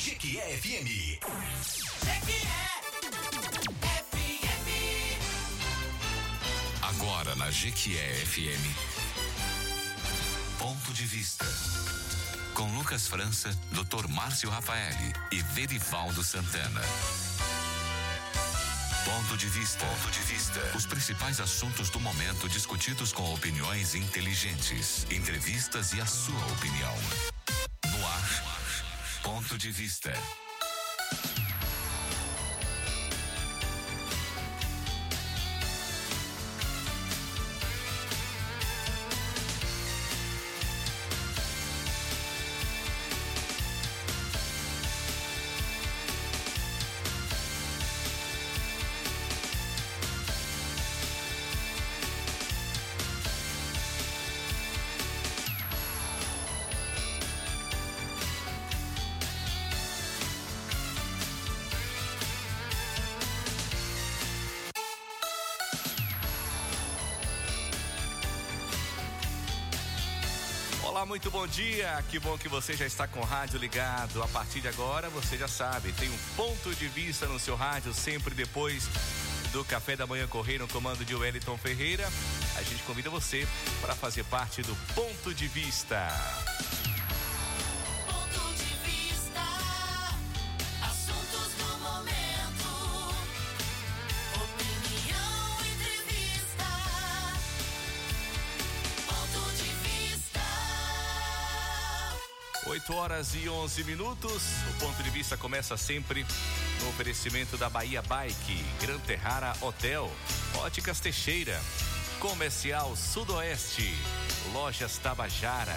Jequié FM. Agora na Jequié FM. Ponto de vista. Com Lucas França, Dr. Márcio Rafaeli e Verivaldo Santana. Ponto de vista. Ponto de vista. Os principais assuntos do momento discutidos com opiniões inteligentes, entrevistas e a sua opinião. Ponto de vista. Dia. Que bom que você já está com o rádio ligado. A partir de agora, você já sabe, tem um ponto de vista no seu rádio, sempre depois do Café da Manhã Correio no comando de Wellington Ferreira. A gente convida você para fazer parte do Ponto de Vista. Horas e 11 minutos. O ponto de vista começa sempre no oferecimento da Bahia Bike, Gran Terrara Hotel, Óticas Teixeira, Comercial Sudoeste, Lojas Tabajara,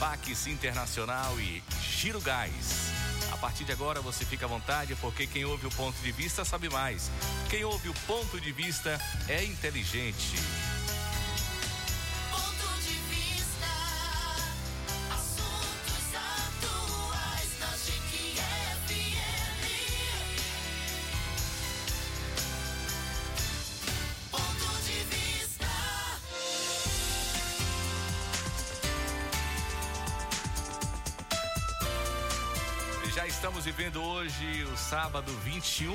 Pax Internacional e Giro Gás. A partir de agora você fica à vontade, porque quem ouve o ponto de vista sabe mais. Quem ouve o ponto de vista é inteligente. Sábado 21,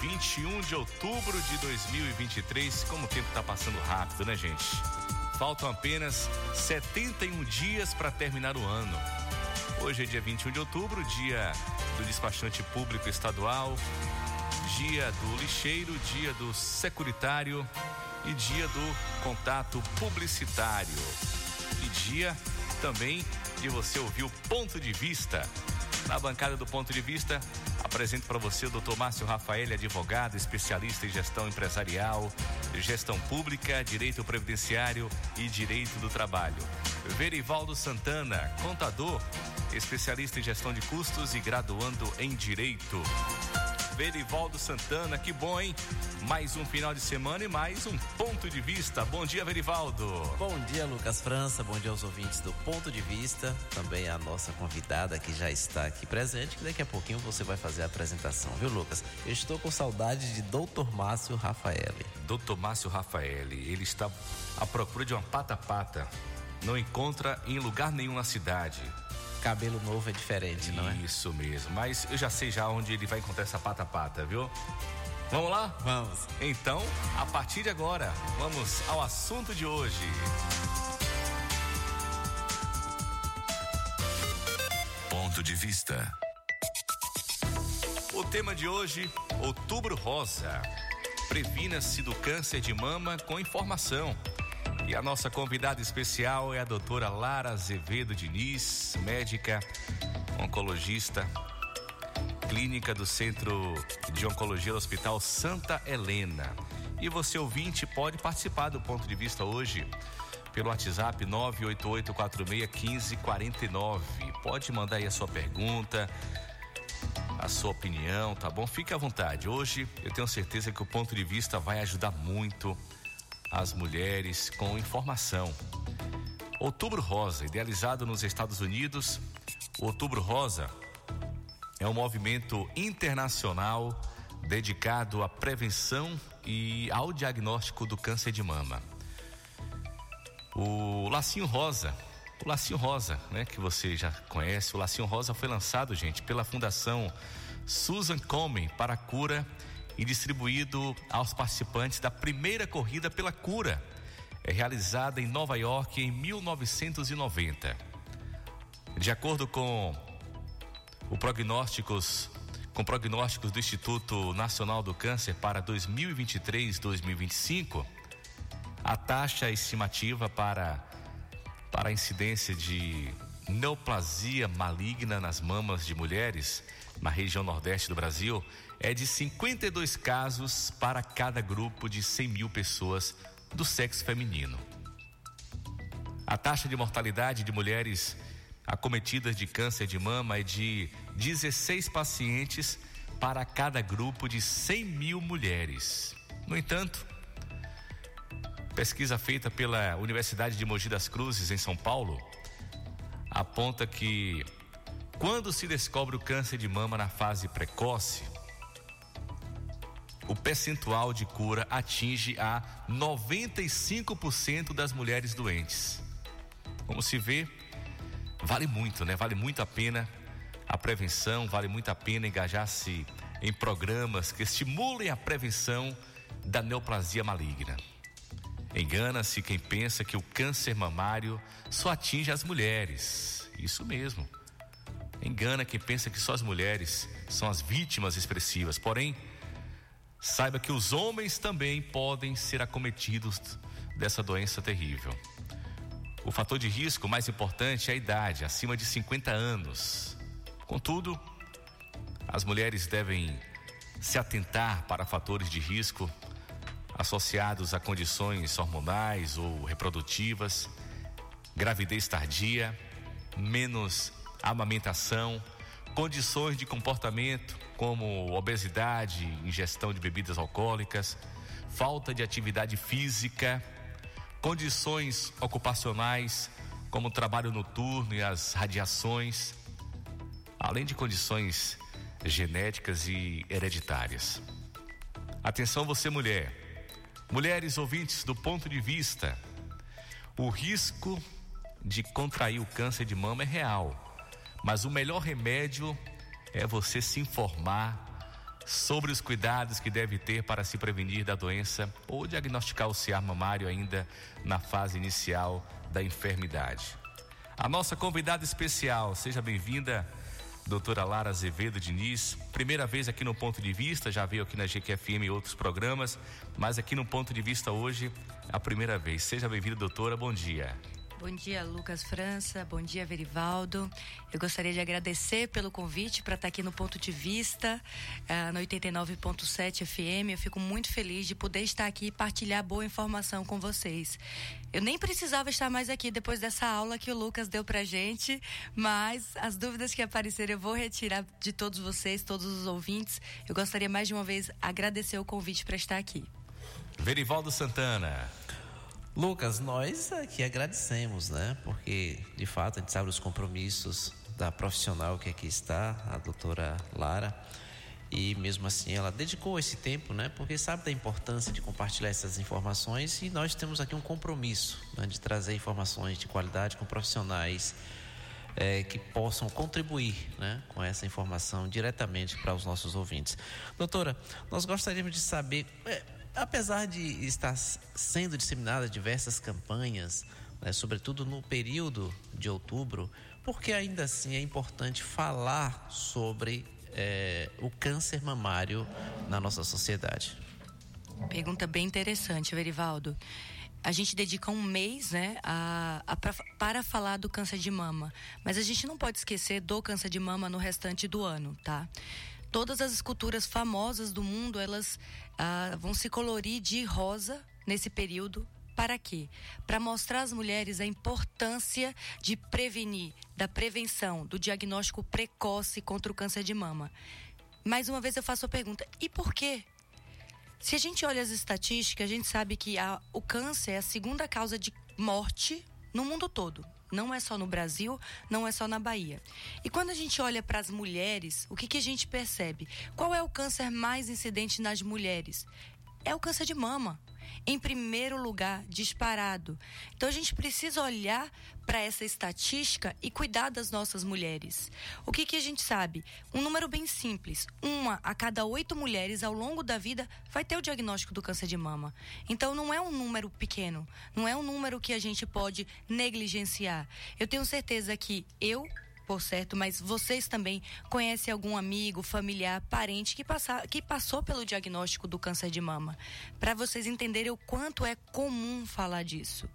21 de outubro de 2023. Como o tempo está passando rápido, né, gente? Faltam apenas 71 dias para terminar o ano. Hoje é dia 21 de outubro, dia do despachante público estadual, dia do lixeiro, dia do securitário e dia do contato publicitário. E dia também de você ouvir o ponto de vista. Na bancada do ponto de vista, apresento para você o Dr. Márcio Rafael, advogado, especialista em gestão empresarial, gestão pública, direito previdenciário e direito do trabalho. Verivaldo Santana, contador, especialista em gestão de custos e graduando em direito. Verivaldo Santana, que bom, hein? Mais um final de semana e mais um ponto de vista. Bom dia, Verivaldo. Bom dia, Lucas França. Bom dia aos ouvintes do Ponto de Vista. Também a nossa convidada que já está aqui presente, que daqui a pouquinho você vai fazer a apresentação, viu, Lucas? Eu estou com saudade de Dr. Márcio Rafaeli. Doutor Márcio Rafael, ele está à procura de uma pata-pata. Não encontra em lugar nenhum na cidade. Cabelo novo é diferente, não é? Isso mesmo. Mas eu já sei já onde ele vai encontrar essa pata-pata, viu? Vamos lá? Vamos. Então, a partir de agora, vamos ao assunto de hoje. Ponto de vista. O tema de hoje, Outubro Rosa. Previna-se do câncer de mama com informação. E a nossa convidada especial é a doutora Lara Azevedo Diniz, médica, oncologista, clínica do Centro de Oncologia do Hospital Santa Helena. E você, ouvinte, pode participar do ponto de vista hoje pelo WhatsApp 988461549. Pode mandar aí a sua pergunta, a sua opinião, tá bom? Fique à vontade. Hoje eu tenho certeza que o ponto de vista vai ajudar muito as mulheres com informação. Outubro Rosa, idealizado nos Estados Unidos, o Outubro Rosa é um movimento internacional dedicado à prevenção e ao diagnóstico do câncer de mama. O Lacinho Rosa o Lacinho Rosa, né, que você já conhece. O Lacinho Rosa foi lançado, gente, pela Fundação Susan Komen para a cura e distribuído aos participantes da primeira corrida pela cura, é realizada em Nova York em 1990. De acordo com o prognósticos com prognósticos do Instituto Nacional do Câncer para 2023-2025, a taxa estimativa para para a incidência de neoplasia maligna nas mamas de mulheres na região nordeste do Brasil é de 52 casos para cada grupo de 100 mil pessoas do sexo feminino. A taxa de mortalidade de mulheres acometidas de câncer de mama é de 16 pacientes para cada grupo de 100 mil mulheres. No entanto, pesquisa feita pela Universidade de Mogi das Cruzes, em São Paulo, aponta que quando se descobre o câncer de mama na fase precoce, o percentual de cura atinge a 95% das mulheres doentes. Como se vê, vale muito, né? Vale muito a pena a prevenção, vale muito a pena engajar-se em programas que estimulem a prevenção da neoplasia maligna. Engana-se quem pensa que o câncer mamário só atinge as mulheres. Isso mesmo. Engana quem pensa que só as mulheres são as vítimas expressivas. Porém, saiba que os homens também podem ser acometidos dessa doença terrível. O fator de risco mais importante é a idade, acima de 50 anos. Contudo, as mulheres devem se atentar para fatores de risco associados a condições hormonais ou reprodutivas, gravidez tardia, menos amamentação, condições de comportamento como obesidade, ingestão de bebidas alcoólicas, falta de atividade física, condições ocupacionais como trabalho noturno e as radiações, além de condições genéticas e hereditárias. Atenção você mulher, Mulheres ouvintes, do ponto de vista, o risco de contrair o câncer de mama é real, mas o melhor remédio é você se informar sobre os cuidados que deve ter para se prevenir da doença ou diagnosticar o ciar mamário ainda na fase inicial da enfermidade. A nossa convidada especial, seja bem-vinda, doutora Lara Azevedo Diniz. Primeira vez aqui no Ponto de Vista, já veio aqui na GQFM e outros programas, mas aqui no Ponto de Vista hoje, a primeira vez. Seja bem-vinda, doutora, bom dia. Bom dia, Lucas França. Bom dia, Verivaldo. Eu gostaria de agradecer pelo convite para estar aqui no Ponto de Vista, no 89.7 FM. Eu fico muito feliz de poder estar aqui e partilhar boa informação com vocês. Eu nem precisava estar mais aqui depois dessa aula que o Lucas deu para gente, mas as dúvidas que apareceram eu vou retirar de todos vocês, todos os ouvintes. Eu gostaria mais de uma vez agradecer o convite para estar aqui. Verivaldo Santana. Lucas, nós aqui agradecemos, né? Porque, de fato, a gente sabe os compromissos da profissional que aqui está, a doutora Lara. E mesmo assim ela dedicou esse tempo, né? Porque sabe da importância de compartilhar essas informações e nós temos aqui um compromisso né? de trazer informações de qualidade com profissionais é, que possam contribuir né? com essa informação diretamente para os nossos ouvintes. Doutora, nós gostaríamos de saber. É, apesar de estar sendo disseminadas diversas campanhas, né, sobretudo no período de outubro, porque ainda assim é importante falar sobre é, o câncer mamário na nossa sociedade? Pergunta bem interessante, Verivaldo. A gente dedica um mês né, a, a pra, para falar do câncer de mama, mas a gente não pode esquecer do câncer de mama no restante do ano, tá? Todas as esculturas famosas do mundo elas ah, vão se colorir de rosa nesse período para quê? Para mostrar às mulheres a importância de prevenir, da prevenção, do diagnóstico precoce contra o câncer de mama. Mais uma vez eu faço a pergunta: e por quê? Se a gente olha as estatísticas, a gente sabe que a, o câncer é a segunda causa de morte no mundo todo. Não é só no Brasil, não é só na Bahia. E quando a gente olha para as mulheres, o que, que a gente percebe? Qual é o câncer mais incidente nas mulheres? é o câncer de mama. Em primeiro lugar, disparado. Então a gente precisa olhar para essa estatística e cuidar das nossas mulheres. O que, que a gente sabe? Um número bem simples: uma a cada oito mulheres ao longo da vida vai ter o diagnóstico do câncer de mama. Então não é um número pequeno, não é um número que a gente pode negligenciar. Eu tenho certeza que eu por certo, mas vocês também conhecem algum amigo, familiar, parente que, passa, que passou pelo diagnóstico do câncer de mama? Para vocês entenderem o quanto é comum falar disso.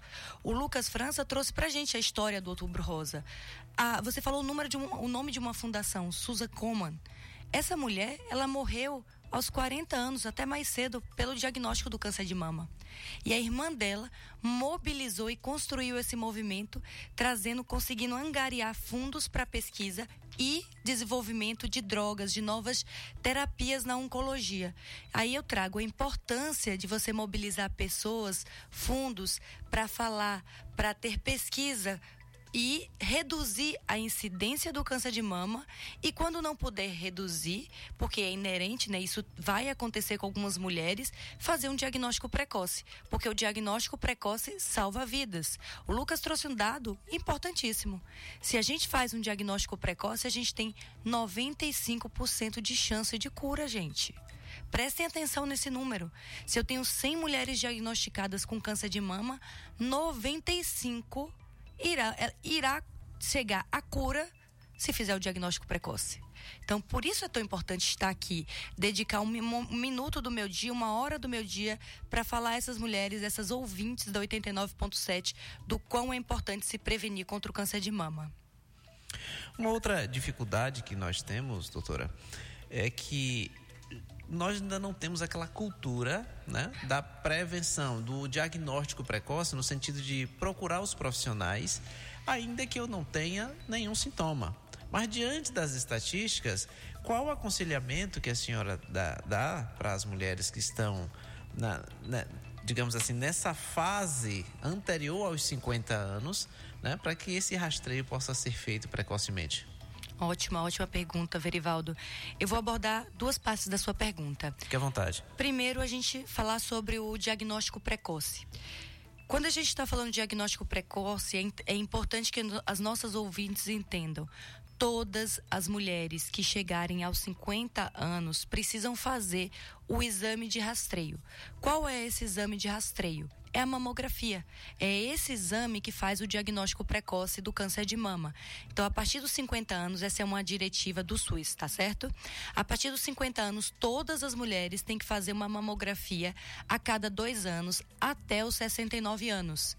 O Lucas França trouxe para gente a história do Outubro Rosa. Ah, você falou o, número de um, o nome de uma fundação, Susan Komen. Essa mulher, ela morreu aos 40 anos, até mais cedo, pelo diagnóstico do câncer de mama. E a irmã dela mobilizou e construiu esse movimento, trazendo, conseguindo angariar fundos para pesquisa e desenvolvimento de drogas, de novas terapias na oncologia. Aí eu trago a importância de você mobilizar pessoas, fundos, para falar, para ter pesquisa e reduzir a incidência do câncer de mama e quando não puder reduzir, porque é inerente, né, isso vai acontecer com algumas mulheres, fazer um diagnóstico precoce, porque o diagnóstico precoce salva vidas. O Lucas trouxe um dado importantíssimo. Se a gente faz um diagnóstico precoce, a gente tem 95% de chance de cura, gente. Prestem atenção nesse número. Se eu tenho 100 mulheres diagnosticadas com câncer de mama, 95 irá, é, irá chegar à cura se fizer o diagnóstico precoce. Então, por isso é tão importante estar aqui, dedicar um, um minuto do meu dia, uma hora do meu dia, para falar a essas mulheres, essas ouvintes da 89.7, do quão é importante se prevenir contra o câncer de mama. Uma outra dificuldade que nós temos, doutora, é que nós ainda não temos aquela cultura né, da prevenção, do diagnóstico precoce, no sentido de procurar os profissionais, ainda que eu não tenha nenhum sintoma. Mas diante das estatísticas, qual o aconselhamento que a senhora dá, dá para as mulheres que estão, na, na, digamos assim, nessa fase anterior aos 50 anos, né, para que esse rastreio possa ser feito precocemente? Ótima, ótima pergunta, Verivaldo. Eu vou abordar duas partes da sua pergunta. Fique à vontade. Primeiro, a gente falar sobre o diagnóstico precoce. Quando a gente está falando de diagnóstico precoce, é, é importante que as nossas ouvintes entendam. Todas as mulheres que chegarem aos 50 anos precisam fazer o exame de rastreio. Qual é esse exame de rastreio? É a mamografia. É esse exame que faz o diagnóstico precoce do câncer de mama. Então, a partir dos 50 anos, essa é uma diretiva do SUS, tá certo? A partir dos 50 anos, todas as mulheres têm que fazer uma mamografia a cada dois anos até os 69 anos.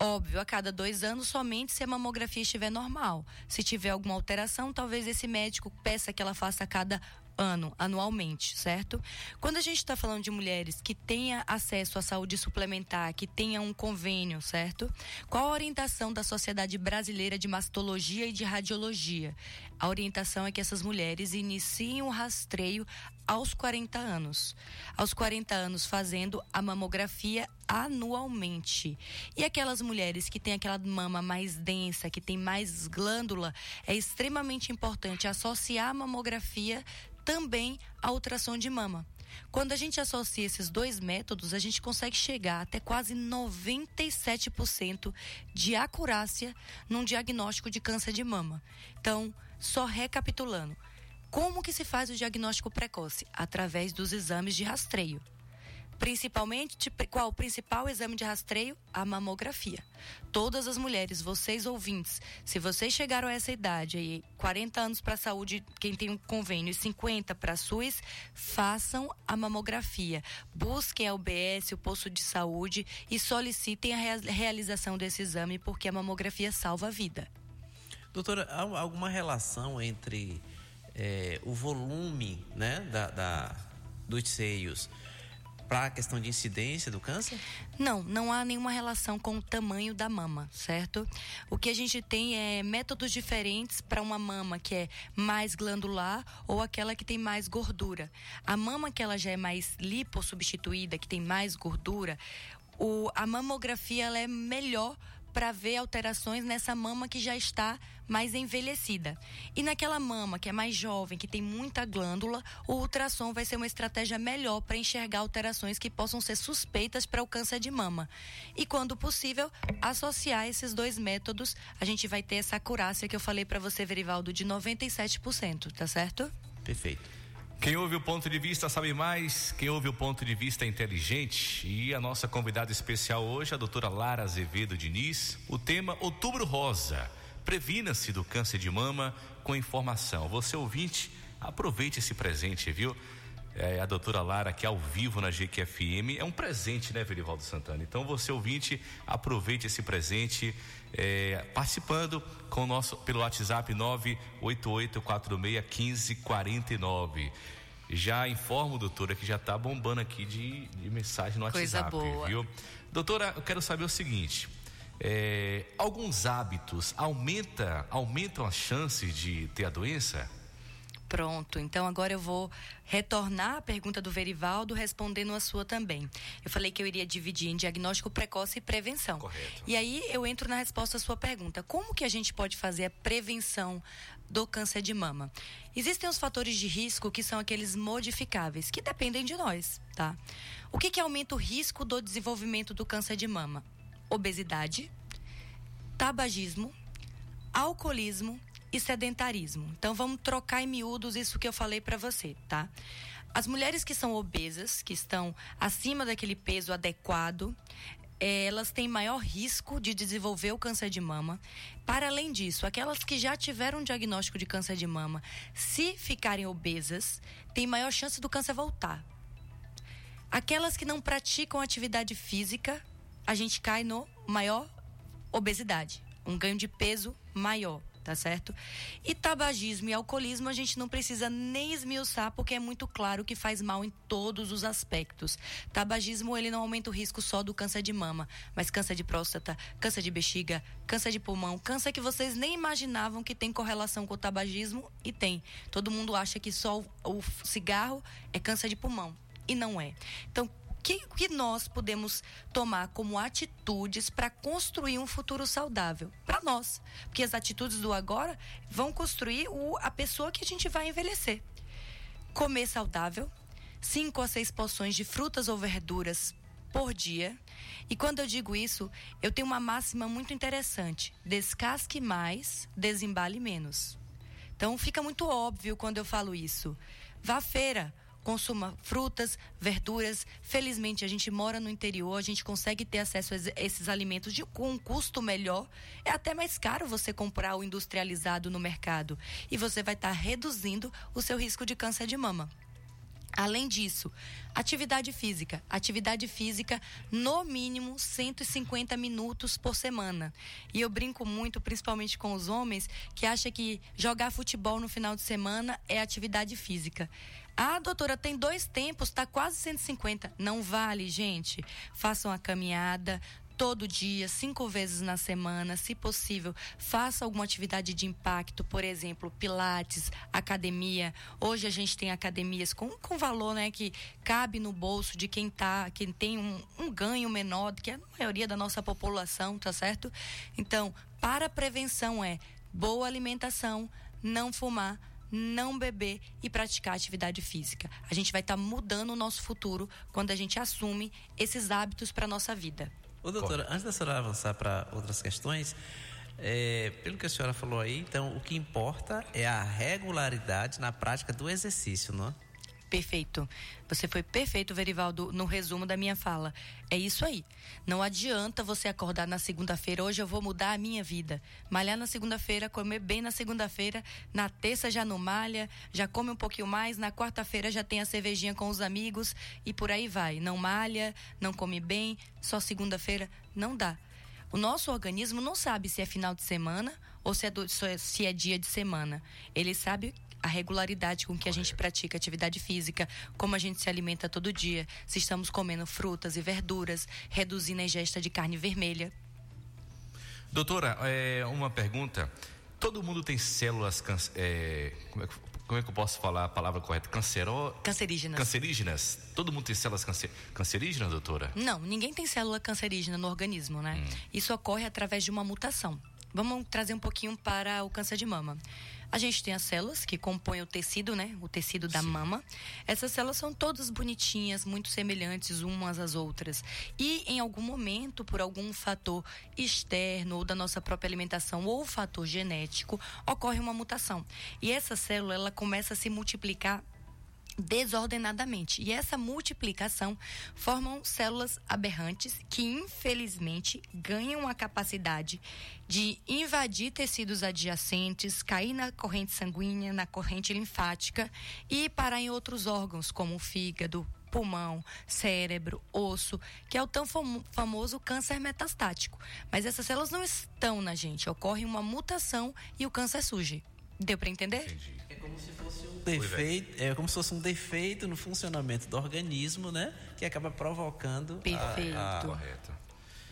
Óbvio, a cada dois anos, somente se a mamografia estiver normal. Se tiver alguma alteração, talvez esse médico peça que ela faça a cada ano, anualmente, certo? Quando a gente está falando de mulheres que tenha acesso à saúde suplementar, que tenha um convênio, certo? Qual a orientação da Sociedade Brasileira de Mastologia e de Radiologia? A orientação é que essas mulheres iniciem o rastreio aos 40 anos. Aos 40 anos fazendo a mamografia anualmente. E aquelas mulheres que têm aquela mama mais densa, que tem mais glândula, é extremamente importante associar a mamografia também a ultrassom de mama. Quando a gente associa esses dois métodos, a gente consegue chegar até quase 97% de acurácia num diagnóstico de câncer de mama. Então, só recapitulando, como que se faz o diagnóstico precoce? Através dos exames de rastreio. Principalmente, qual o principal exame de rastreio? A mamografia. Todas as mulheres, vocês ouvintes, se vocês chegaram a essa idade aí, 40 anos para a saúde, quem tem um convênio, e 50 para a SUS, façam a mamografia. Busquem a UBS, o posto de saúde e solicitem a realização desse exame, porque a mamografia salva a vida. Doutora, há alguma relação entre é, o volume né, da, da dos seios para a questão de incidência do câncer? Não, não há nenhuma relação com o tamanho da mama, certo? O que a gente tem é métodos diferentes para uma mama que é mais glandular ou aquela que tem mais gordura. A mama que ela já é mais lipossubstituída, que tem mais gordura, o, a mamografia ela é melhor para ver alterações nessa mama que já está mais envelhecida. E naquela mama que é mais jovem, que tem muita glândula, o ultrassom vai ser uma estratégia melhor para enxergar alterações que possam ser suspeitas para o câncer de mama. E quando possível, associar esses dois métodos, a gente vai ter essa acurácia que eu falei para você, Verivaldo, de 97%, tá certo? Perfeito. Quem ouve o ponto de vista sabe mais, quem ouve o ponto de vista é inteligente. E a nossa convidada especial hoje, a doutora Lara Azevedo Diniz. O tema Outubro Rosa. Previna-se do câncer de mama com informação. Você ouvinte, aproveite esse presente, viu? É, a doutora Lara aqui ao vivo na GQFM. É um presente, né, Verivaldo Santana? Então você ouvinte, aproveite esse presente é, participando com o nosso pelo WhatsApp 988461549. Já informo, doutora, que já está bombando aqui de, de mensagem no Coisa WhatsApp, boa. viu? Doutora, eu quero saber o seguinte: é, alguns hábitos aumenta, aumentam as chances de ter a doença? Pronto, então agora eu vou retornar à pergunta do Verivaldo, respondendo a sua também. Eu falei que eu iria dividir em diagnóstico precoce e prevenção. Correto. E aí eu entro na resposta à sua pergunta. Como que a gente pode fazer a prevenção do câncer de mama? Existem os fatores de risco que são aqueles modificáveis, que dependem de nós, tá? O que que aumenta o risco do desenvolvimento do câncer de mama? Obesidade, tabagismo, alcoolismo e sedentarismo. Então vamos trocar em miúdos isso que eu falei para você, tá? As mulheres que são obesas, que estão acima daquele peso adequado, eh, elas têm maior risco de desenvolver o câncer de mama. Para além disso, aquelas que já tiveram um diagnóstico de câncer de mama, se ficarem obesas, têm maior chance do câncer voltar. Aquelas que não praticam atividade física, a gente cai no maior obesidade, um ganho de peso maior, tá certo? E tabagismo e alcoolismo a gente não precisa nem esmiuçar porque é muito claro que faz mal em todos os aspectos. Tabagismo ele não aumenta o risco só do câncer de mama, mas câncer de próstata, câncer de bexiga, câncer de pulmão, câncer que vocês nem imaginavam que tem correlação com o tabagismo e tem. Todo mundo acha que só o, cigarro é câncer de pulmão e não é. Então que, que nós podemos tomar como atitudes para construir um futuro saudável para nós? Porque as atitudes do agora vão construir o, a pessoa que a gente vai envelhecer. Comer saudável, cinco a seis porções de frutas ou verduras por dia. E quando eu digo isso, eu tenho uma máxima muito interessante: descasque mais, desembale menos. Então fica muito óbvio quando eu falo isso. Vá à feira, consuma frutas, verduras. Felizmente a gente mora no interior, a gente consegue ter acesso a es- esses alimentos de, com um custo melhor. É até mais caro você comprar o industrializado no mercado e você vai estar reduzindo o seu risco de câncer de mama. Além disso, atividade física. Atividade física, no mínimo, 150 minutos por semana. E eu brinco muito, principalmente com os homens, que acham que jogar futebol no final de semana é atividade física. Ah, doutora, tem dois tempos, tá quase 150. Não vale, gente. Façam a caminhada, todo dia, cinco vezes na semana, se possível, faça alguma atividade de impacto, por exemplo, pilates, academia. Hoje a gente tem academias com, com valor, né, que cabe no bolso de quem tá, quem tem um, um ganho menor que a maioria da nossa população, tá certo? Então, para a prevenção é boa alimentação, não fumar, não beber e praticar atividade física. A gente vai estar mudando o nosso futuro quando a gente assume esses hábitos para nossa vida. Ô, doutora, antes da senhora avançar para outras questões, é, pelo que a senhora falou aí, então o que importa é a regularidade na prática do exercício, não é? Perfeito. Você foi perfeito, Verivaldo, no resumo da minha fala. É isso aí. Não adianta você acordar na segunda-feira, hoje eu vou mudar a minha vida. Malhar na segunda-feira, comer bem na segunda-feira, na terça já não malha, já come um pouquinho mais, na quarta-feira já tem a cervejinha com os amigos e por aí vai. Não malha, não come bem, só segunda-feira, não dá. O nosso organismo não sabe se é final de semana ou se é, do- se é dia de semana. Ele sabe a regularidade com que a gente pratica atividade física, como a gente se alimenta todo dia, se estamos comendo frutas e verduras, reduzindo a ingesta de carne vermelha. Doutora, é, uma pergunta. Todo mundo tem células é, como é que- como é que eu posso falar a palavra correta? Cancero... Cancerígenas. Cancerígenas? Todo mundo tem células câncer... cancerígenas, doutora? Não, ninguém tem célula cancerígena no organismo, né? Hum. Isso ocorre através de uma mutação. Vamos trazer um pouquinho para o câncer de mama. A gente tem as células que compõem o tecido, né? O tecido da mama. Essas células são todas bonitinhas, muito semelhantes umas às outras. E em algum momento, por algum fator externo ou da nossa própria alimentação ou fator genético, ocorre uma mutação. E essa célula, ela começa a se multiplicar desordenadamente. E essa multiplicação formam células aberrantes que, infelizmente, ganham a capacidade de invadir tecidos adjacentes, cair na corrente sanguínea, na corrente linfática e parar em outros órgãos, como o fígado, pulmão, cérebro, osso, que é o tão famo- famoso câncer metastático. Mas essas células não estão na gente, ocorre uma mutação e o câncer surge. Deu para entender? Entendi. É como se fosse um defeito, é como se fosse um defeito no funcionamento do organismo, né? Que acaba provocando a- Perfeito. a, Correto.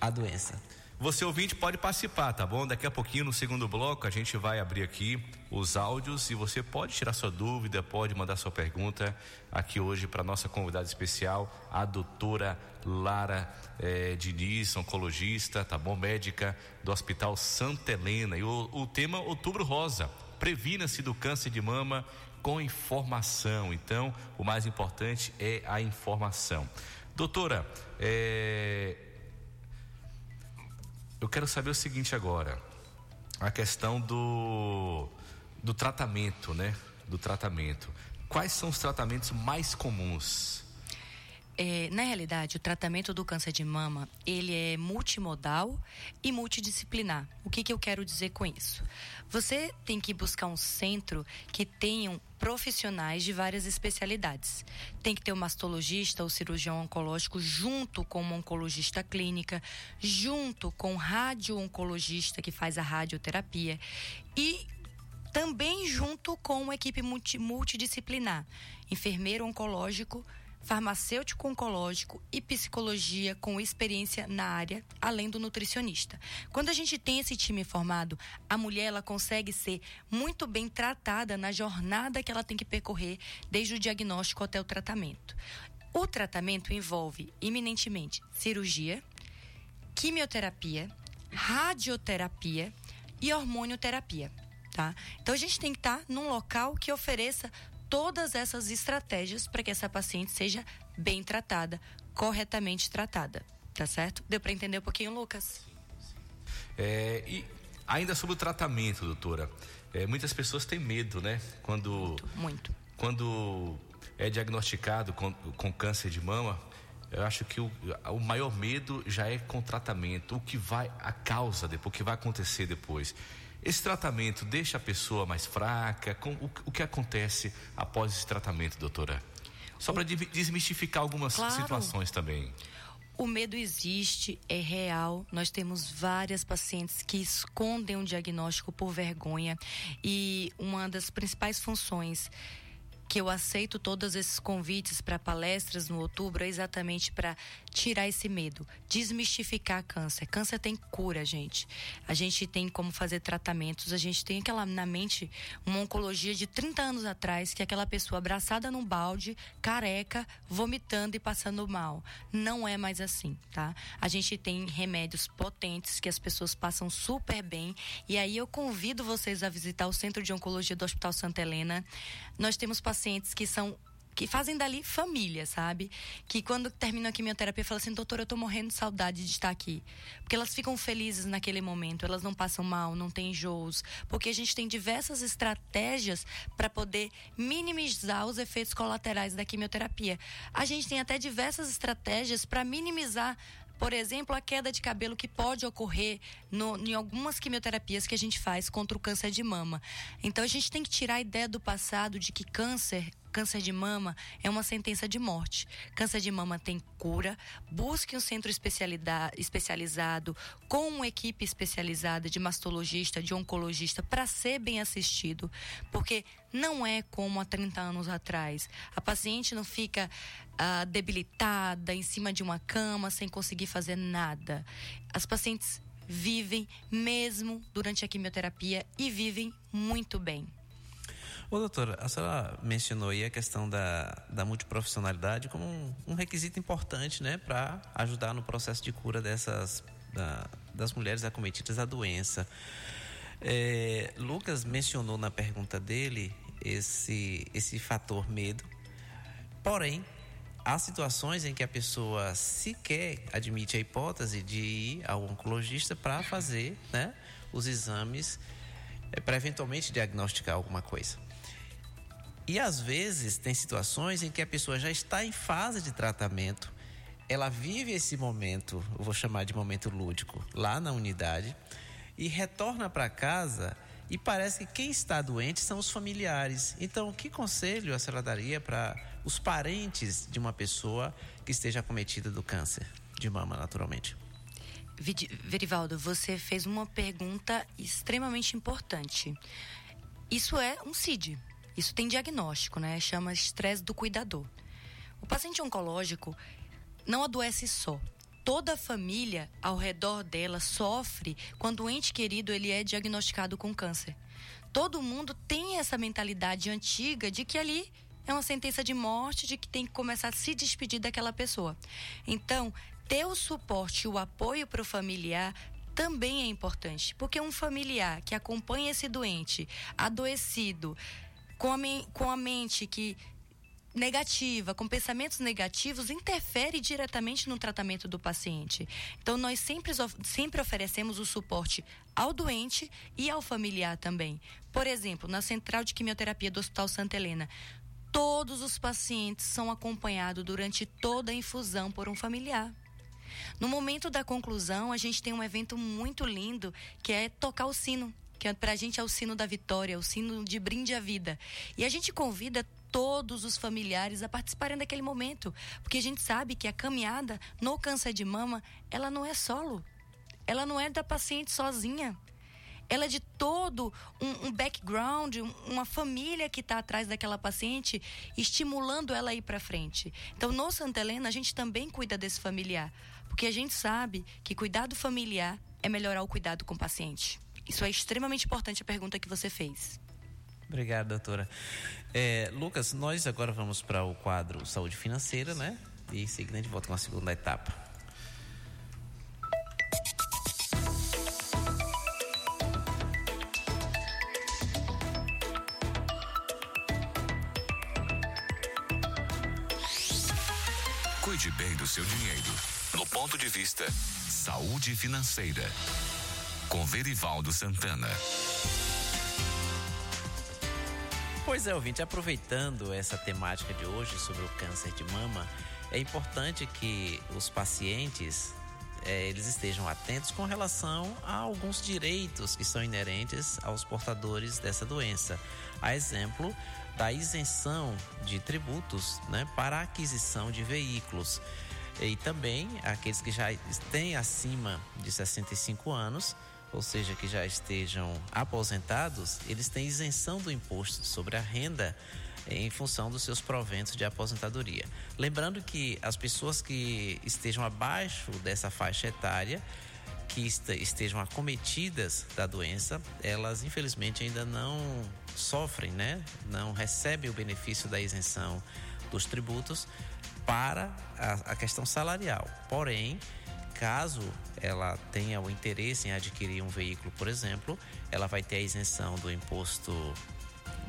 a doença. Você ouvinte pode participar, tá bom? Daqui a pouquinho, no segundo bloco, a gente vai abrir aqui os áudios e você pode tirar sua dúvida, pode mandar sua pergunta aqui hoje para nossa convidada especial, a doutora Lara eh, Diniz, oncologista, tá bom? Médica do Hospital Santa Helena. E o, o tema Outubro Rosa. Previna-se do câncer de mama com informação. Então, o mais importante é a informação. Doutora, eh, eu quero saber o seguinte agora. A questão do, do tratamento, né? Do tratamento. Quais são os tratamentos mais comuns? É, na realidade, o tratamento do câncer de mama, ele é multimodal e multidisciplinar. O que, que eu quero dizer com isso? Você tem que buscar um centro que tenham profissionais de várias especialidades. Tem que ter o mastologista ou cirurgião oncológico junto com uma oncologista clínica, junto com o radio-oncologista que faz a radioterapia e também junto com uma equipe multi- multidisciplinar, enfermeiro oncológico, farmacêutico oncológico e psicologia com experiência na área, além do nutricionista. Quando a gente tem esse time formado, a mulher ela consegue ser muito bem tratada na jornada que ela tem que percorrer, desde o diagnóstico até o tratamento. O tratamento envolve eminentemente cirurgia, quimioterapia, radioterapia e hormonioterapia, tá? Então a gente tem que estar num local que ofereça todas essas estratégias para que essa paciente seja bem tratada, corretamente tratada, tá certo? Deu para entender um pouquinho, Lucas? É, e ainda sobre o tratamento, doutora. É, muitas pessoas têm medo, né? Quando, Muito. quando é diagnosticado com, com câncer de mama, eu acho que o, o maior medo já é com o tratamento, o que vai, a causa depois, o que vai acontecer depois. Esse tratamento deixa a pessoa mais fraca? Com, o, o que acontece após esse tratamento, doutora? Só para desmistificar algumas Claro. situações também. O medo existe, é real. Nós temos várias pacientes que escondem um diagnóstico por vergonha. E uma das principais funções que eu aceito todos esses convites para palestras no outubro é exatamente para tirar esse medo, desmistificar câncer. Câncer tem cura, gente. A gente tem como fazer tratamentos, a gente tem aquela na mente uma oncologia de 30 anos atrás, que é aquela pessoa abraçada num balde, careca, vomitando e passando mal. Não é mais assim, tá? A gente tem remédios potentes que as pessoas passam super bem. E aí eu convido vocês a visitar o Centro de Oncologia do Hospital Santa Helena. Nós temos pacientes que são que fazem dali família, sabe? Que quando terminam a quimioterapia falam assim, doutora, eu tô morrendo de saudade de estar aqui. Porque elas ficam felizes naquele momento, elas não passam mal, não tem enjoos. Porque a gente tem diversas estratégias para poder minimizar os efeitos colaterais da quimioterapia. A gente tem até diversas estratégias para minimizar por exemplo, a queda de cabelo que pode ocorrer no, em algumas quimioterapias que a gente faz contra o câncer de mama. Então a gente tem que tirar a ideia do passado de que câncer, câncer de mama é uma sentença de morte. Câncer de mama tem cura. Busque um centro especializado com uma equipe especializada de mastologista, de oncologista para ser bem assistido, porque não é como há 30 anos atrás. A paciente não fica ah, debilitada em cima de uma cama sem conseguir fazer nada. As pacientes vivem mesmo durante a quimioterapia e vivem muito bem. Ô, doutora, a senhora mencionou aí a questão da, da multiprofissionalidade como um, um requisito importante, né, para ajudar no processo de cura dessas, da, das mulheres acometidas da doença. É, Lucas mencionou na pergunta dele esse, esse fator medo, porém, há situações em que a pessoa sequer admite a hipótese de ir ao oncologista para fazer né, os exames é, para eventualmente diagnosticar alguma coisa. E às vezes tem situações em que a pessoa já está em fase de tratamento, ela vive esse momento, eu vou chamar de momento lúdico, lá na unidade, e retorna para casa e parece que quem está doente são os familiares. Então, que conselho a senhora daria para os parentes de uma pessoa que esteja acometida do câncer de mama, naturalmente? Verivaldo, você fez uma pergunta extremamente importante. Isso é um CID. Isso tem diagnóstico, né? Chama estresse do cuidador. O paciente oncológico não adoece só. Toda a família ao redor dela sofre quando o ente querido ele é diagnosticado com câncer. Todo mundo tem essa mentalidade antiga de que ali é uma sentença de morte, de que tem que começar a se despedir daquela pessoa. Então, ter o suporte o apoio para o familiar também é importante, porque um familiar que acompanha esse doente adoecido, com a, com a mente que negativa, com pensamentos negativos, interfere diretamente no tratamento do paciente. Então, nós sempre, sempre oferecemos o suporte ao doente e ao familiar também. Por exemplo, na central de quimioterapia do Hospital Santa Helena, todos os pacientes são acompanhados durante toda a infusão por um familiar. No momento da conclusão, a gente tem um evento muito lindo que é tocar o sino, que é, pra gente é o sino da vitória, o sino de brinde à vida. E a gente convida todos os familiares a participarem daquele momento, porque a gente sabe que a caminhada no câncer de mama, ela não é solo. Ela não é da paciente sozinha. Ela é de todo um, um background, um- uma família que está atrás daquela paciente, estimulando ela a ir para frente. Então, no Santa Helena, a gente também cuida desse familiar, porque a gente sabe que cuidado familiar é melhorar o cuidado com o paciente. Isso é extremamente importante a pergunta que você fez. Obrigado, doutora. É, Lucas, nós agora vamos para o quadro Saúde Financeira, né? E em seguida a gente volta com a segunda etapa. Cuide bem do seu dinheiro. No ponto de vista Saúde Financeira. Com Verivaldo Santana. Pois é, ouvinte, aproveitando essa temática de hoje sobre o câncer de mama, é importante que os pacientes eh, eles estejam atentos com relação a alguns direitos que são inerentes aos portadores dessa doença. A exemplo da isenção de tributos né, para a aquisição de veículos. E também aqueles que já têm acima de 65 anos, ou seja, que já estejam aposentados, eles têm isenção do imposto sobre a renda em função dos seus proventos de aposentadoria. Lembrando que as pessoas que estejam abaixo dessa faixa etária, que este- estejam acometidas da doença, elas infelizmente ainda não sofrem, né? Não recebem o benefício da isenção dos tributos para a questão salarial. Porém, caso ela tenha o interesse em adquirir um veículo, por exemplo, ela vai ter a isenção do imposto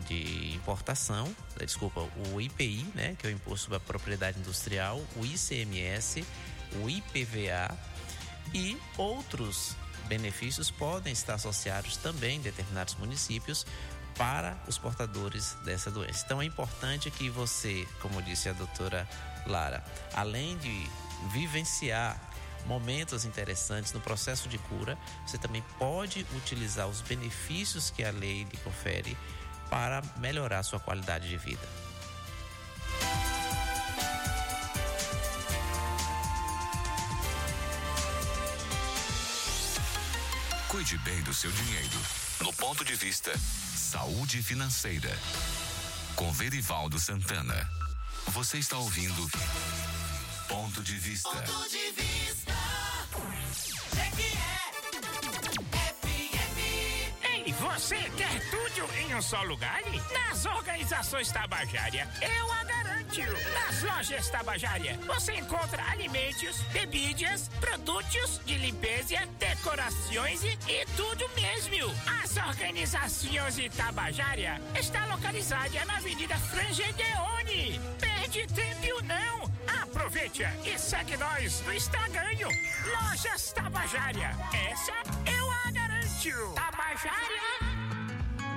de importação, eh, desculpa, o IPI, né, que é o imposto sobre a propriedade industrial, o ICMS, o IPVA e outros benefícios podem estar associados também em determinados municípios para os portadores dessa doença. Então é importante que você, como disse a doutora Lara, além de vivenciar momentos interessantes no processo de cura, você também pode utilizar os benefícios que a lei lhe confere para melhorar a sua qualidade de vida. Cuide bem do seu dinheiro. No ponto de vista Saúde Financeira. Com Verivaldo Santana. Você está ouvindo Ponto de Vista. Ponto de vista. Em Você quer tudo em um só lugar? Nas organizações Tabajara, eu a garanto. Nas lojas Tabajara, você encontra alimentos, bebidas, produtos de limpeza, decorações e, e tudo mesmo. As organizações Tabajara está localizada na Avenida Frangedeone. Perde tempo não. Aproveite e segue nós no Instagram. Lojas Tabajara. Essa eu a garanto. Tabajara.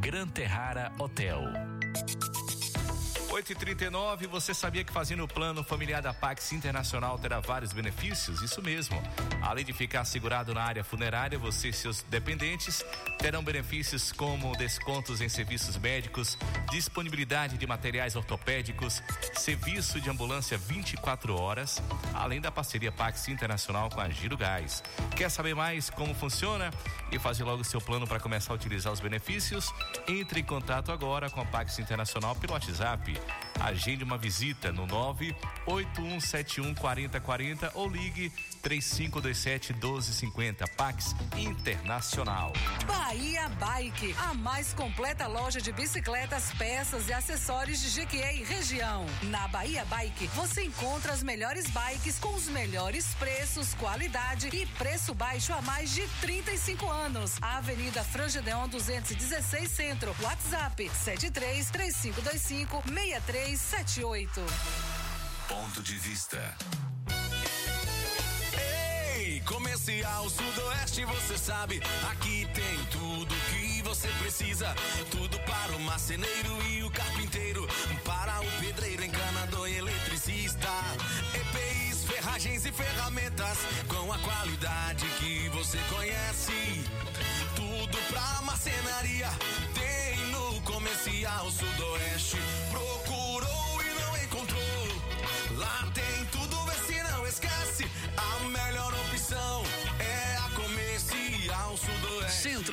Gran Terrara Hotel. 8h39, você sabia que fazendo o plano familiar da Pax Internacional terá vários benefícios? Isso mesmo. Além de ficar segurado na área funerária, você e seus dependentes terão benefícios como descontos em serviços médicos, disponibilidade de materiais ortopédicos, serviço de ambulância 24 horas, além da parceria Pax Internacional com a Giro Gás. Quer saber mais como funciona e fazer logo seu plano para começar a utilizar os benefícios? Entre em contato agora com a Pax Internacional pelo WhatsApp. Agende uma visita no 98171 4040 ou ligue 3527 1250. Pax Internacional. Bahia Bike, a mais completa loja de bicicletas, peças e acessórios de Jequié e região. Na Bahia Bike, você encontra as melhores bikes com os melhores preços, qualidade e preço baixo há mais de 35 anos. Avenida Frangedeon 216 Centro. WhatsApp 73 3525 6378. Ponto de vista. Comercial Sudoeste, você sabe, aqui tem tudo que você precisa. Tudo para o marceneiro e o carpinteiro, para o pedreiro, encanador e eletricista. EPIs, ferragens e ferramentas com a qualidade que você conhece. Tudo pra marcenaria tem no comercial Sudoeste. Procurou e não encontrou. Lá tem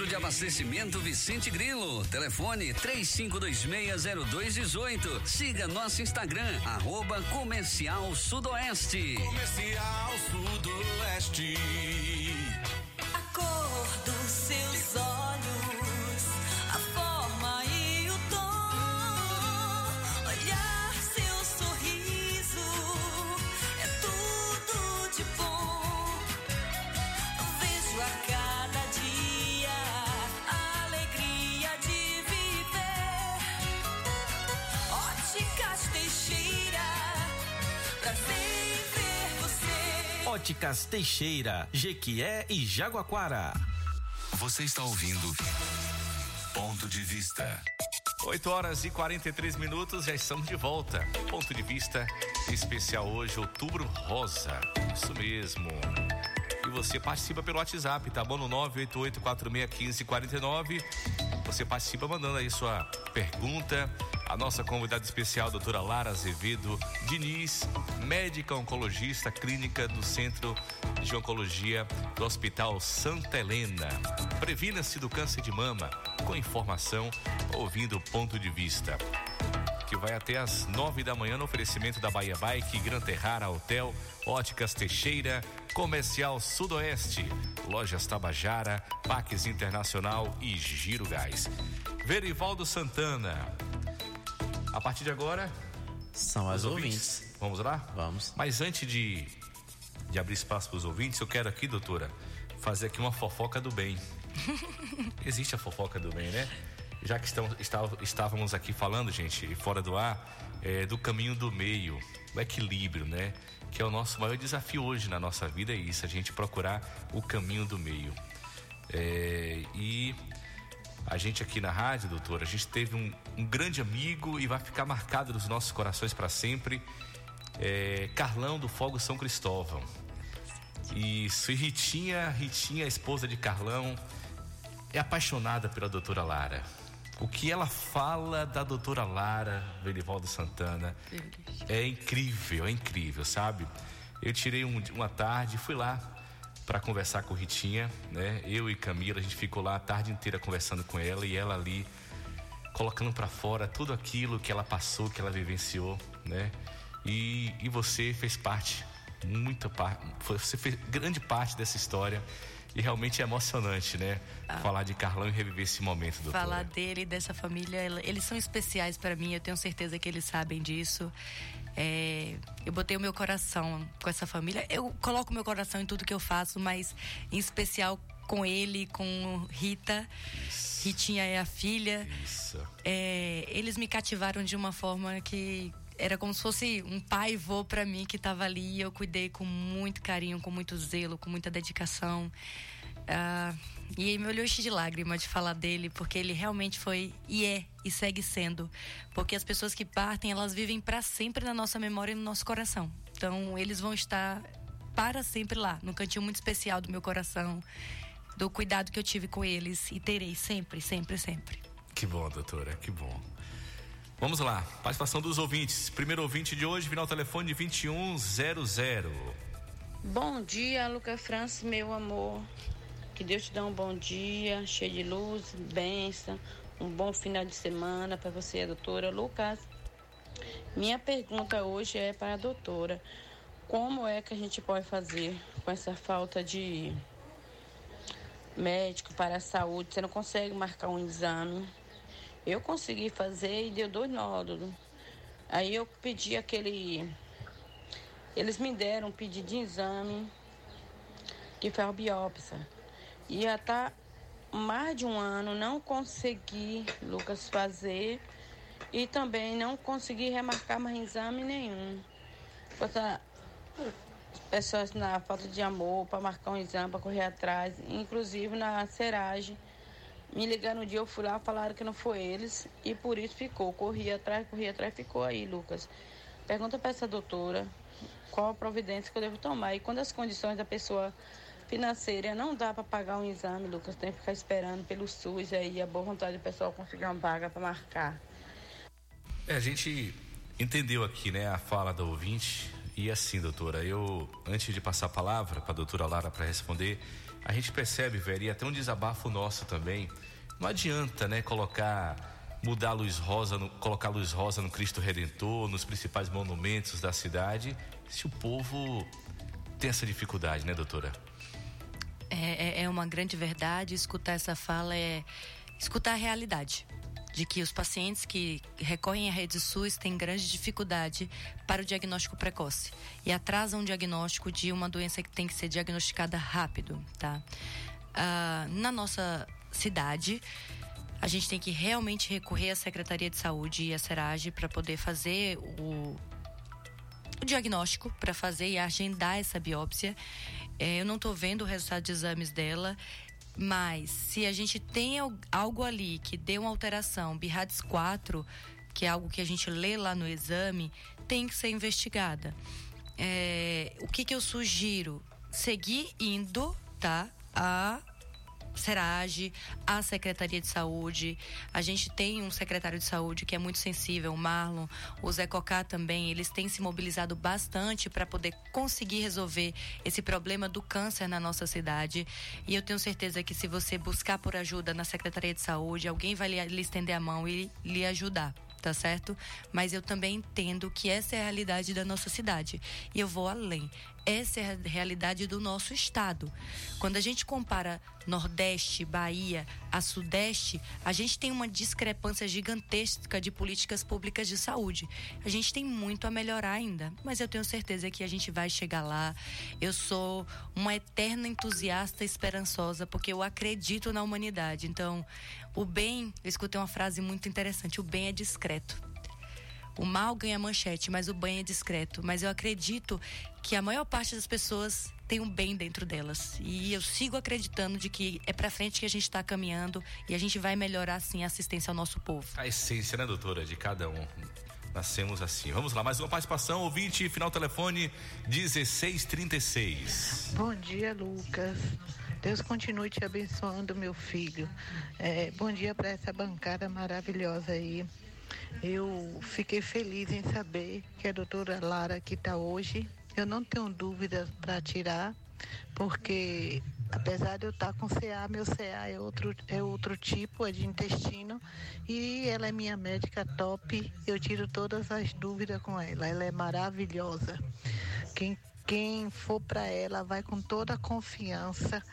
De Abastecimento Vicente Grilo. Telefone 35260218. Siga nosso Instagram, arroba Comercial Sudoeste. Comercial Sudoeste. A cor dos seus olhos, Óticas Teixeira, Jequié e Jaguaquara. Você está ouvindo Ponto de Vista. 8 horas e 43 minutos, já estamos de volta. Ponto de vista especial hoje, outubro rosa. Isso mesmo. E você participa pelo WhatsApp, tá bom? No 988461549. Você participa mandando aí sua pergunta. A nossa convidada especial, doutora Lara Azevedo Diniz, médica oncologista clínica do Centro de Oncologia do Hospital Santa Helena. Previna-se do câncer de mama com informação, ouvindo o ponto de vista que vai até às nove da manhã no oferecimento da Bahia Bike, Gran Terrara Hotel, Óticas Teixeira, Comercial Sudoeste, Lojas Tabajara, Paques Internacional e Giro Gás. Verivaldo Santana. A partir de agora, São as os ouvintes. Vamos lá? Vamos. Mas antes de, de abrir espaço para os ouvintes, eu quero aqui, doutora, fazer aqui uma fofoca do bem. Existe a fofoca do bem, né? Já que estamos, está- estávamos aqui falando, gente, fora do ar, é, do caminho do meio, o equilíbrio, né? Que é o nosso maior desafio hoje na nossa vida, é isso, a gente procurar o caminho do meio. É, e a gente aqui na rádio, doutora, a gente teve um, um grande amigo e vai ficar marcado nos nossos corações para sempre. É, Carlão do Fogo São Cristóvão. Isso, e Ritinha, Ritinha, esposa de Carlão. é apaixonada pela doutora Lara. O que ela fala da doutora Lara Venivaldo Santana é incrível, é incrível, sabe? Eu tirei um- uma tarde, fui lá para conversar com Ritinha, né? Eu e Camila, a gente ficou lá a tarde inteira conversando com ela e ela ali colocando para fora tudo aquilo que ela passou, que ela vivenciou, né? E, e você fez parte, muita parte, você fez grande parte dessa história e realmente é emocionante, né? Falar de Carlão e reviver esse momento, doutora. Falar dele e dessa família, eles são especiais para mim, eu tenho certeza que eles sabem disso. É, eu botei o meu coração com essa família. Eu coloco o meu coração em tudo que eu faço, mas em especial com ele, com Rita. Ritinha é a filha. Isso. É, eles me cativaram de uma forma que era como se fosse um pai e vô para mim que estava ali e eu cuidei com muito carinho, com muito zelo, com muita dedicação. Ah, e me olhou enche de lágrima de falar dele, porque ele realmente foi e é e segue sendo, porque as pessoas que partem elas vivem para sempre na nossa memória e no nosso coração. Então eles vão estar para sempre lá, num cantinho muito especial do meu coração, do cuidado que eu tive com eles e terei sempre, sempre, sempre. Que bom, doutora, que bom. Vamos lá, participação dos ouvintes. Primeiro ouvinte de hoje, final telefone 2100. Bom dia, Luca Francis, meu amor. Que Deus te dê um bom dia, cheio de luz, bênção, um bom final de semana para você, doutora Lucas. Minha pergunta hoje é para a doutora: como é que a gente pode fazer com essa falta de médico para a saúde? Você não consegue marcar um exame? Eu consegui fazer e deu dois nódulos. Aí eu pedi aquele eles me deram um pedido de exame, que foi a biópsia. E já tá mais de um ano, não consegui, Lucas, fazer. E também não consegui remarcar mais exame nenhum. Essa, pessoas na falta de amor para marcar um exame, para correr atrás. Inclusive na seragem. Me ligaram um dia, eu fui lá, falaram que não foi eles. E por isso ficou. Corri atrás, corri atrás, ficou aí, Lucas. Pergunta para essa doutora qual a providência que eu devo tomar. E quando as condições da pessoa financeira não dá para pagar um exame, Lucas, tem que ficar esperando pelo SUS aí, a boa vontade do pessoal conseguir uma vaga para marcar. É, a gente entendeu aqui, né, a fala da ouvinte. E assim, doutora, eu, antes de passar a palavra para a doutora Lara para responder, a gente percebe, velho, e até um desabafo nosso também. Não adianta, né, colocar mudar a luz rosa, no, colocar a luz rosa no Cristo Redentor, nos principais monumentos da cidade, se o povo tem essa dificuldade, né, doutora? É, é- é uma grande verdade. Escutar essa fala é escutar a realidade. De que os pacientes que recorrem à rede SUS têm grande dificuldade para o diagnóstico precoce e atrasam o diagnóstico de uma doença que tem que ser diagnosticada rápido, tá? Ah, na nossa cidade, a gente tem que realmente recorrer à Secretaria de Saúde e à Serage para poder fazer o, o diagnóstico para fazer e agendar essa biópsia. É, eu não estou vendo o resultado de exames dela, mas se a gente tem al- algo ali que deu uma alteração, BIRADS 4, que é algo que a gente lê lá no exame, tem que ser investigada. É, o que, que eu sugiro? Seguir indo, tá? A Serage, a Secretaria de Saúde. A gente tem um secretário de saúde que é muito sensível, o Marlon, o Zé Cocá também. Eles têm se mobilizado bastante para poder conseguir resolver esse problema do câncer na nossa cidade. E eu tenho certeza que se você buscar por ajuda na Secretaria de Saúde, alguém vai lhe, lhe estender a mão e lhe ajudar. Tá certo? Mas eu também entendo que essa é a realidade da nossa cidade. E eu vou além. Essa é a realidade do nosso estado. Quando a gente compara Nordeste, Bahia a Sudeste, a gente tem uma discrepância gigantesca de políticas públicas de saúde. A gente tem muito a melhorar ainda, mas eu tenho certeza que a gente vai chegar lá. Eu sou uma eterna entusiasta esperançosa, porque eu acredito na humanidade. Então, o bem, eu escutei uma frase muito interessante: o bem é discreto. O mal ganha manchete, mas o bem é discreto. Mas eu acredito que a maior parte das pessoas tem um bem dentro delas. E eu sigo acreditando de que é pra frente que a gente está caminhando e a gente vai melhorar sim a assistência ao nosso povo. A essência, né, doutora, de cada um. Nascemos assim. Vamos lá, mais uma participação, ouvinte, final telefone 1636. Bom dia, Lucas. Deus continue te abençoando, meu filho. É, bom dia para essa bancada maravilhosa aí. Eu fiquei feliz em saber que a doutora Lara aqui está hoje. Eu não tenho dúvidas para tirar, porque apesar de eu estar com CA, meu CA é outro, é outro tipo, é de intestino, e ela é minha médica top. Eu tiro todas as dúvidas com ela. Ela é maravilhosa. Quem, quem for para ela vai com toda a confiança,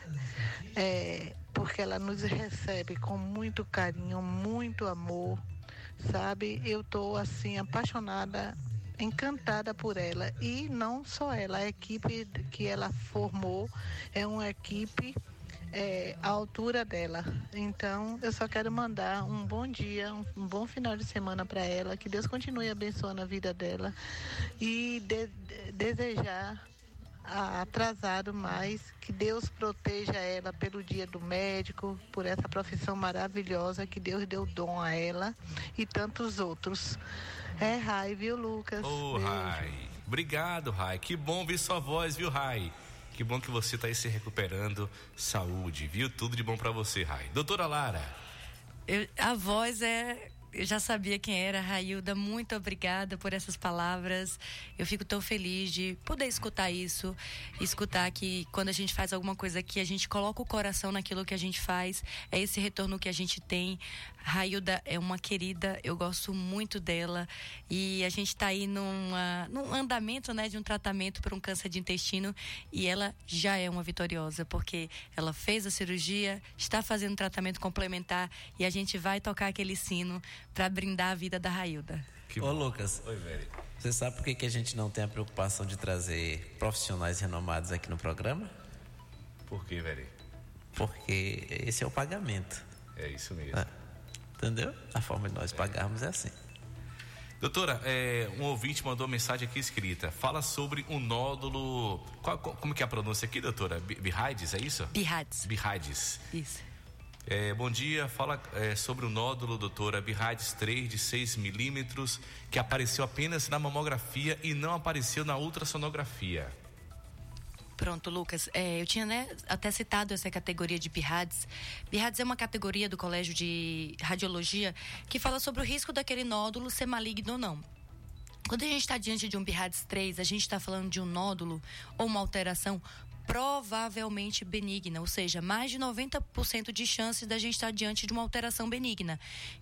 é, porque ela nos recebe com muito carinho, muito amor, sabe? Eu tô assim apaixonada encantada por ela e não só ela, a equipe que ela formou é uma equipe é, à altura dela. Então, eu só quero mandar um bom dia, um, um bom final de semana para ela, que Deus continue abençoando a vida dela e de, de, desejar atrasado mais, que Deus proteja ela pelo dia do médico, por essa profissão maravilhosa que Deus deu dom a ela e tantos outros. É Rai, viu, Lucas? Ô, oh, Rai. Obrigado, Rai. Que bom ver sua voz, viu, Rai? Que bom que você está aí se recuperando. Saúde, viu? Tudo de bom para você, Rai. Doutora Lara. Eu, a voz é eu já sabia quem era, Railda. Muito obrigada por essas palavras. Eu fico tão feliz de poder escutar isso, escutar que quando a gente faz alguma coisa aqui, a gente coloca o coração naquilo que a gente faz. É esse retorno que a gente tem. Railda é uma querida, eu gosto muito dela e a gente está aí numa, num andamento, né, de um tratamento para um câncer de intestino e ela já é uma vitoriosa porque ela fez a cirurgia, está fazendo tratamento complementar e a gente vai tocar aquele sino para brindar a vida da Railda. Que Ô Lucas, Oi, velho. Você sabe por que, que a gente não tem a preocupação de trazer profissionais renomados aqui no programa? Por quê, velho? Porque esse é o pagamento. É isso mesmo. É. Entendeu? A forma de nós é. pagarmos é assim. Doutora, é, um ouvinte mandou mensagem aqui escrita. Fala sobre um nódulo. Qual, qual, como que é a pronúncia aqui, doutora? Birrades, é isso? Birrades. Birrades. Isso. É, bom dia, fala é, sobre o nódulo, doutora, Birrades 3 de 6 milímetros, que apareceu apenas na mamografia e não apareceu na ultrassonografia. Pronto, Lucas. É, eu tinha né, até citado essa categoria de BIRADS. BIRADS é uma categoria do Colégio de Radiologia que fala sobre o risco daquele nódulo ser maligno ou não. Quando a gente está diante de um BIRADS 3, a gente está falando de um nódulo ou uma alteração provavelmente benigna, ou seja, mais de 90% de chances da gente estar diante de uma alteração benigna.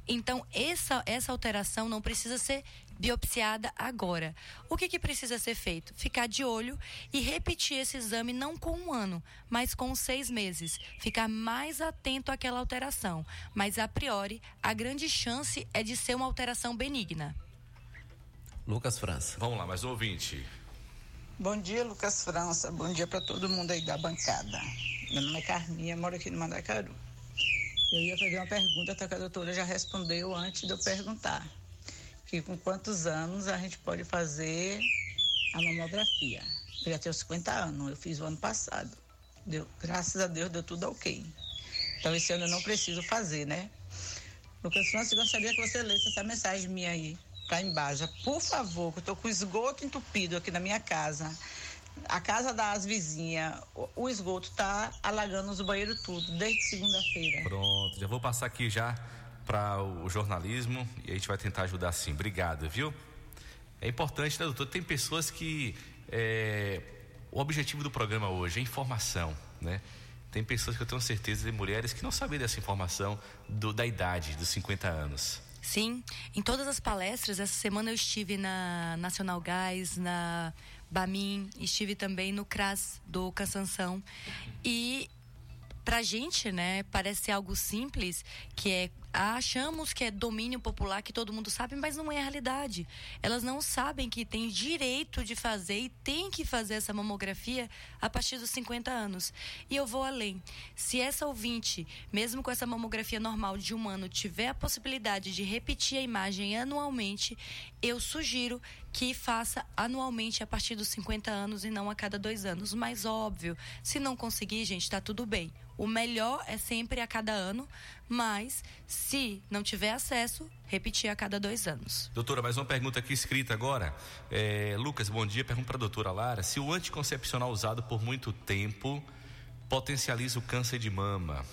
Então, essa, essa alteração não precisa ser biopsiada agora. O que, que precisa ser feito? Ficar de olho e repetir esse exame não com um ano, mas com seis meses. Ficar mais atento àquela alteração. Mas, a priori, a grande chance é de ser uma alteração benigna. Lucas França. Vamos lá, mais um ouvinte. Bom dia, Lucas França. Bom dia para todo mundo aí da bancada. Meu nome é Carminha, moro aqui no Mandacaru. Eu ia fazer uma pergunta, até que a doutora já respondeu antes de eu perguntar. Que com quantos anos a gente pode fazer a mamografia? Eu já tenho 50 anos, eu fiz o ano passado. Deu, graças a Deus deu tudo ok. Então esse ano eu não preciso fazer, né? Lucas França, gostaria que você lesse essa mensagem minha aí cá embaixo. Por favor, que eu tô com esgoto entupido aqui na minha casa. A casa das vizinhas, o esgoto tá alagando os banheiros tudo, desde segunda-feira. Pronto, já vou passar aqui já para o jornalismo e a gente vai tentar ajudar sim. Obrigado, viu? É importante, né, doutor? Tem pessoas que. É, o objetivo do programa hoje é informação, né? Tem pessoas que eu tenho certeza, de mulheres que não sabem dessa informação do, da idade, dos 50 anos. Sim, em todas as palestras, essa semana eu estive na Nacional Gás, na Bamin, estive também no CRAS do Cansanção. E pra gente, né, parece algo simples, que é achamos que é domínio popular, que todo mundo sabe, mas não é a realidade. Elas não sabem que tem direito de fazer e tem que fazer essa mamografia a partir dos 50 anos. E eu vou além. Se essa ouvinte, mesmo com essa mamografia normal de um ano, tiver a possibilidade de repetir a imagem anualmente, eu sugiro que faça anualmente a partir dos 50 anos e não a cada dois anos. Mas óbvio, se não conseguir, gente, está tudo bem. O melhor é sempre a cada ano, mas se não tiver acesso, repetir a cada dois anos. Doutora, mais uma pergunta aqui escrita agora. É, Lucas, bom dia. Pergunta para a doutora Lara: se o anticoncepcional usado por muito tempo potencializa o câncer de mama?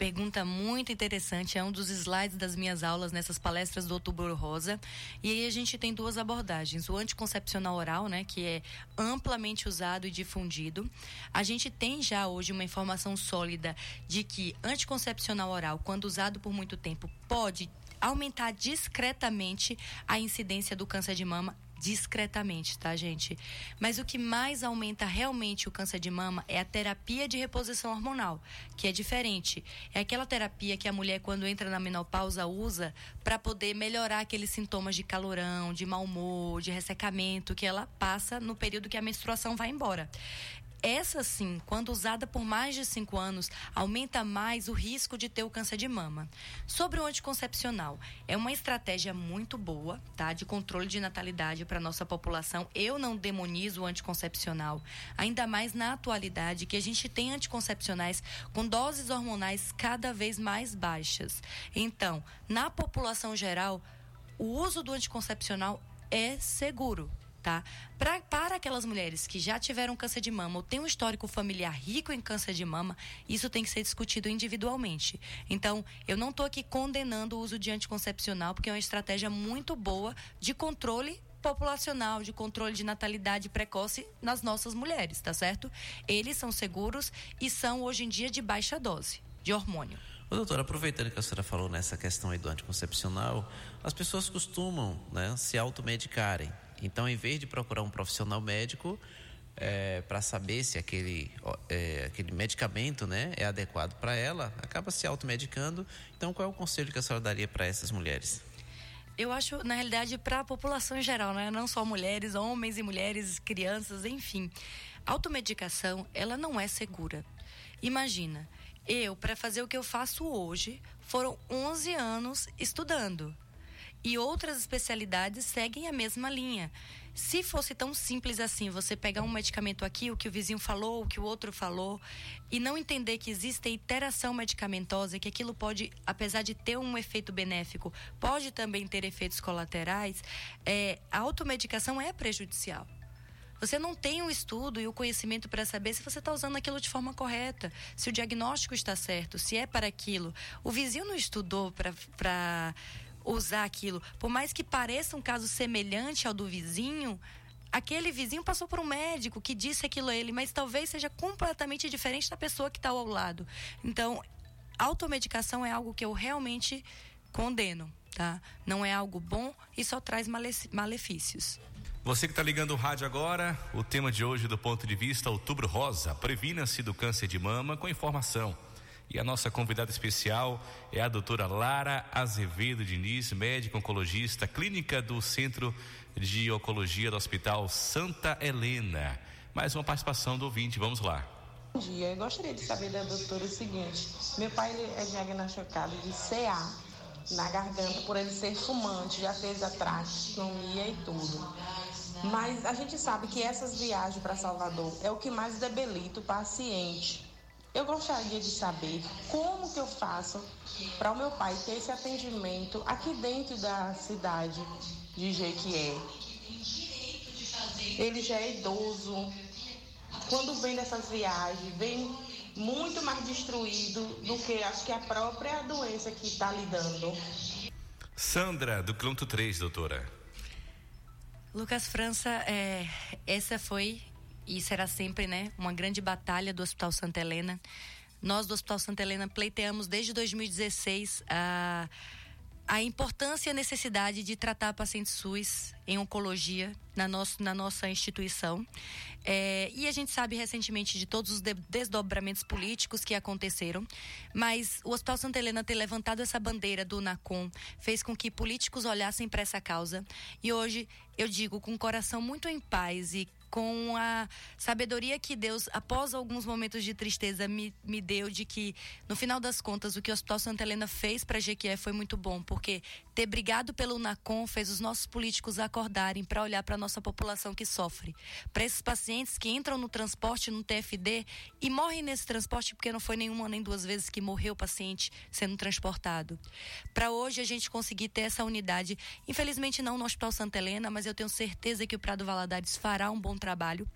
Pergunta muito interessante, é um dos slides das minhas aulas nessas palestras do Outubro Rosa. E aí a gente tem duas abordagens: o anticoncepcional oral, né, que é amplamente usado e difundido. A gente tem já hoje uma informação sólida de que anticoncepcional oral, quando usado por muito tempo, pode aumentar discretamente a incidência do câncer de mama discretamente, tá, gente? Mas o que mais aumenta realmente o câncer de mama é a terapia de reposição hormonal, que é diferente. É aquela terapia que a mulher, quando entra na menopausa, usa para poder melhorar aqueles sintomas de calorão, de mau humor, de ressecamento que ela passa no período que a menstruação vai embora. Essa sim, quando usada por mais de 5 anos, aumenta mais o risco de ter o câncer de mama. Sobre o anticoncepcional, é uma estratégia muito boa, tá, de controle de natalidade para nossa população. Eu não demonizo o anticoncepcional, ainda mais na atualidade que a gente tem anticoncepcionais com doses hormonais cada vez mais baixas. Então, na população geral, o uso do anticoncepcional é seguro, tá? Pra, para aquelas mulheres que já tiveram câncer de mama ou têm um histórico familiar rico em câncer de mama, isso tem que ser discutido individualmente. Então, eu não estou aqui condenando o uso de anticoncepcional, porque é uma estratégia muito boa de controle populacional, de controle de natalidade precoce nas nossas mulheres, tá certo? Eles são seguros e são hoje em dia de baixa dose de hormônio. Ô, doutora, aproveitando que a senhora falou nessa questão aí do anticoncepcional, as pessoas costumam né, se automedicarem. Então, em vez de procurar um profissional médico é, para saber se aquele, é, aquele medicamento né, é adequado para ela, acaba se automedicando. Então, qual é o conselho que a senhora daria para essas mulheres? Eu acho, na realidade, para a população em geral, né? não só mulheres, homens e mulheres, crianças, enfim. Automedicação, ela não é segura. Imagina, eu, para fazer o que eu faço hoje, foram 11 anos estudando e outras especialidades seguem a mesma linha. Se fosse tão simples assim, você pegar um medicamento aqui, o que o vizinho falou, o que o outro falou, e não entender que existe interação medicamentosa, que aquilo pode, apesar de ter um efeito benéfico, pode também ter efeitos colaterais, é, a automedicação é prejudicial. Você não tem o estudo e o conhecimento para saber se você está usando aquilo de forma correta, se o diagnóstico está certo, se é para aquilo. O vizinho não estudou para usar aquilo. Por mais que pareça um caso semelhante ao do vizinho, aquele vizinho passou por um médico que disse aquilo a ele, mas talvez seja completamente diferente da pessoa que está ao lado. Então, automedicação é algo que eu realmente condeno, tá? Não é algo bom e só traz malefícios. Você que está ligando o rádio agora, o tema de hoje do ponto de vista Outubro Rosa, previna-se do câncer de mama com informação. E a nossa convidada especial é a doutora Lara Azevedo Diniz, médica oncologista, clínica do Centro de Oncologia do Hospital Santa Helena. Mais uma participação do ouvinte, vamos lá. Bom dia, eu gostaria de saber da doutora o seguinte: meu pai é diagnosticado de CA na garganta por ele ser fumante, já fez a traqueostomia e tudo. Mas a gente sabe que essas viagens para Salvador é o que mais debilita o paciente. Eu gostaria de saber como que eu faço para o meu pai ter esse atendimento aqui dentro da cidade de Jequié. Ele já é idoso. Quando vem dessas viagens, vem muito mais destruído do que acho que a própria doença que está lidando. Sandra, do quilômetro 3, doutora. Lucas França, é, essa foi e será sempre, né, uma grande batalha do Hospital Santa Helena. Nós do Hospital Santa Helena pleiteamos desde 2016 a a importância e a necessidade de tratar pacientes SUS em oncologia na, nosso, na nossa instituição. É, e a gente sabe recentemente de todos os de, desdobramentos políticos que aconteceram, mas o Hospital Santa Helena ter levantado essa bandeira do NACOM fez com que políticos olhassem para essa causa. E hoje eu digo com o coração muito em paz e com a sabedoria que Deus, após alguns momentos de tristeza, me, me deu de que, no final das contas, o que o Hospital Santa Helena fez para Jequié foi muito bom, porque ter brigado pelo NACOM fez os nossos políticos acordarem para olhar para a nossa população que sofre. Para esses pacientes que entram no transporte, no TFD, e morrem nesse transporte porque não foi nenhuma nem duas vezes que morreu o paciente sendo transportado. Para hoje a gente conseguir ter essa unidade, infelizmente não no Hospital Santa Helena, mas eu tenho certeza que o Prado Valadares fará um bom trabalho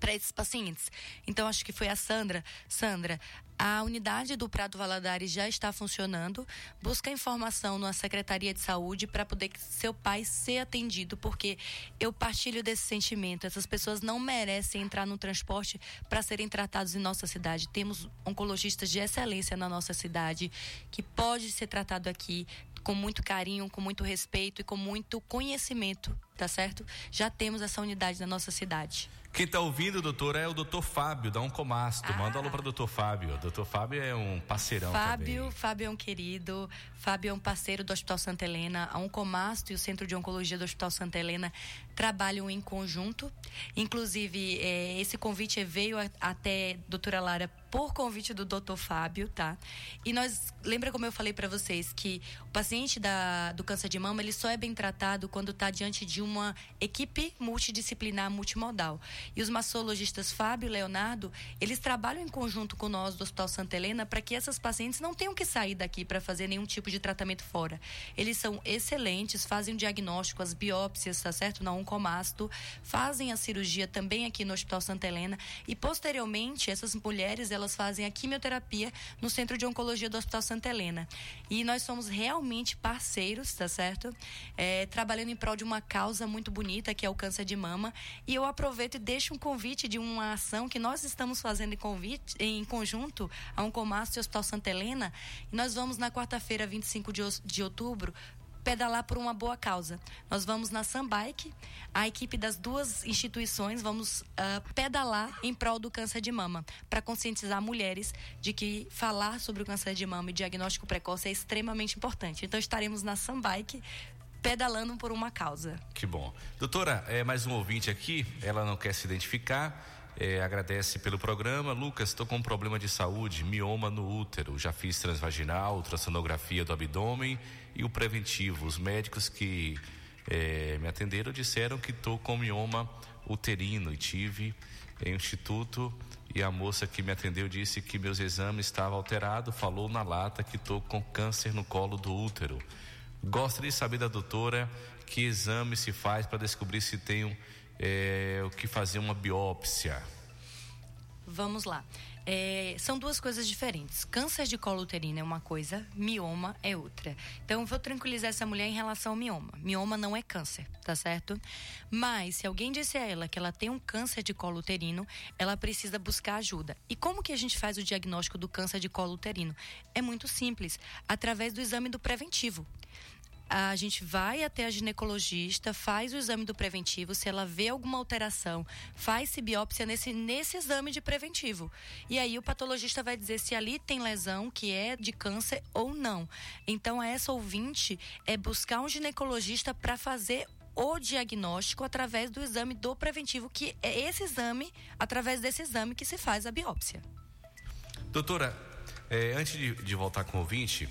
para esses pacientes. Então, acho que foi a Sandra. Sandra, a unidade do Prado Valadares já está funcionando. Busca informação na Secretaria de Saúde para poder seu pai ser atendido, porque eu partilho desse sentimento. Essas pessoas não merecem entrar no transporte para serem tratados em nossa cidade. Temos oncologistas de excelência na nossa cidade que pode ser tratado aqui com muito carinho, com muito respeito e com muito conhecimento, tá certo? Já temos essa unidade na nossa cidade. Quem está ouvindo, doutor, é o doutor Fábio, da Oncomasto. Ah. Manda alô para o doutor Fábio. Doutor Fábio é um parceirão Fábio, também. Fábio é um querido. Fábio é um parceiro do Hospital Santa Helena. A Oncomasto e o Centro de Oncologia do Hospital Santa Helena trabalham em conjunto. Inclusive, é, esse convite veio a, até doutora Lara por convite do doutor Fábio, tá? E nós, lembra como eu falei para vocês que o paciente da, do câncer de mama, ele só é bem tratado quando está diante de uma equipe multidisciplinar, multimodal. E os mastologistas Fábio e Leonardo, eles trabalham em conjunto com nós do Hospital Santa Helena para que essas pacientes não tenham que sair daqui para fazer nenhum tipo de tratamento fora. Eles são excelentes, fazem o diagnóstico, as biópsias, tá certo? Na oncomasto, fazem a cirurgia também aqui no Hospital Santa Helena e posteriormente essas mulheres, elas fazem a quimioterapia no Centro de Oncologia do Hospital Santa Helena. E nós somos realmente parceiros, tá certo? É, trabalhando em prol de uma causa muito bonita, que é o câncer de mama. E eu aproveito e deixo um convite de uma ação que nós estamos fazendo em, convite, em conjunto a Oncomastro e Hospital Santa Helena. E nós vamos na quarta-feira, 25 de, de outubro, pedalar por uma boa causa. Nós vamos na Sambike, a equipe das duas instituições vamos uh, pedalar em prol do câncer de mama, para conscientizar mulheres de que falar sobre o câncer de mama e diagnóstico precoce é extremamente importante. Então estaremos na Sambike pedalando por uma causa. Que bom. Doutora, é mais um ouvinte aqui, ela não quer se identificar. É, agradece pelo programa. Lucas, estou com um problema de saúde, mioma no útero. Já fiz transvaginal, ultrassonografia do abdômen e o preventivo. Os médicos que é, me atenderam disseram que estou com mioma uterino e tive em instituto e a moça que me atendeu disse que meus exames estavam alterados, falou na lata que estou com câncer no colo do útero. Gostaria de saber da doutora que exame se faz para descobrir se tenho é, o que fazer uma biópsia. Vamos lá. É, são duas coisas diferentes. Câncer de colo uterino é uma coisa, mioma é outra. Então, vou tranquilizar essa mulher em relação ao mioma. Mioma não é câncer, tá certo? Mas, se alguém disse a ela que ela tem um câncer de colo uterino, ela precisa buscar ajuda. E como que a gente faz o diagnóstico do câncer de colo uterino? É muito simples, através do exame do preventivo a gente vai até a ginecologista, faz o exame do preventivo, se ela vê alguma alteração, faz-se biópsia nesse, nesse exame de preventivo. E aí o patologista vai dizer se ali tem lesão que é de câncer ou não. Então, essa ouvinte é buscar um ginecologista para fazer o diagnóstico através do exame do preventivo, que é esse exame, através desse exame que se faz a biópsia. Doutora, é, antes de, de voltar com o ouvinte,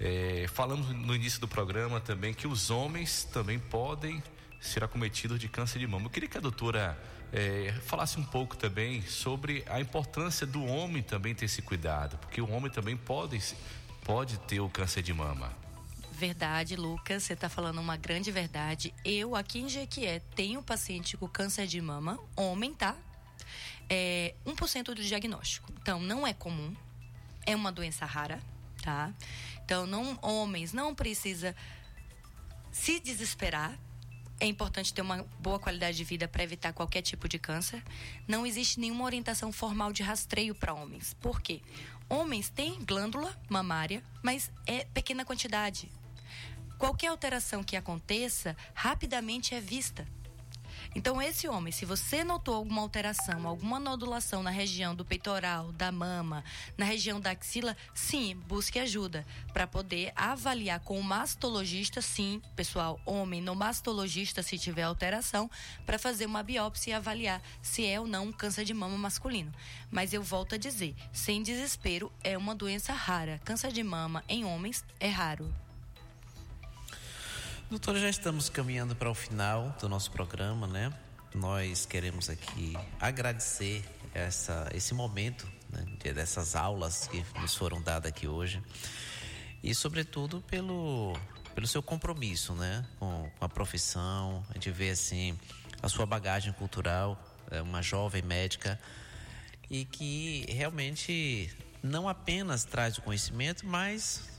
é, falamos no início do programa também que os homens também podem ser acometidos de câncer de mama. Eu queria que a doutora é, falasse um pouco também sobre a importância do homem também ter esse cuidado, porque o homem também pode, pode ter o câncer de mama. Verdade, Lucas, você está falando uma grande verdade. Eu, aqui em Jequié, tenho paciente com câncer de mama, homem, tá? É 1% do diagnóstico. Então, não é comum, é uma doença rara, tá? Então, não, homens, não precisa se desesperar. É importante ter uma boa qualidade de vida para evitar qualquer tipo de câncer. Não existe nenhuma orientação formal de rastreio para homens. Por quê? Homens têm glândula mamária, mas é pequena quantidade. Qualquer alteração que aconteça, rapidamente é vista. Então, esse homem, se você notou alguma alteração, alguma nodulação na região do peitoral, da mama, na região da axila, sim, busque ajuda para poder avaliar com o mastologista, sim, pessoal, homem, no mastologista, se tiver alteração, para fazer uma biópsia e avaliar se é ou não um câncer de mama masculino. Mas eu volto a dizer, sem desespero, é uma doença rara. Câncer de mama em homens é raro. Doutora, já estamos caminhando para o final do nosso programa, né? Nós queremos aqui agradecer essa, esse momento, né, dessas aulas que nos foram dadas aqui hoje e, sobretudo, pelo, pelo seu compromisso, né, com, com a profissão. A gente vê assim a sua bagagem cultural é uma jovem médica e que realmente não apenas traz o conhecimento, mas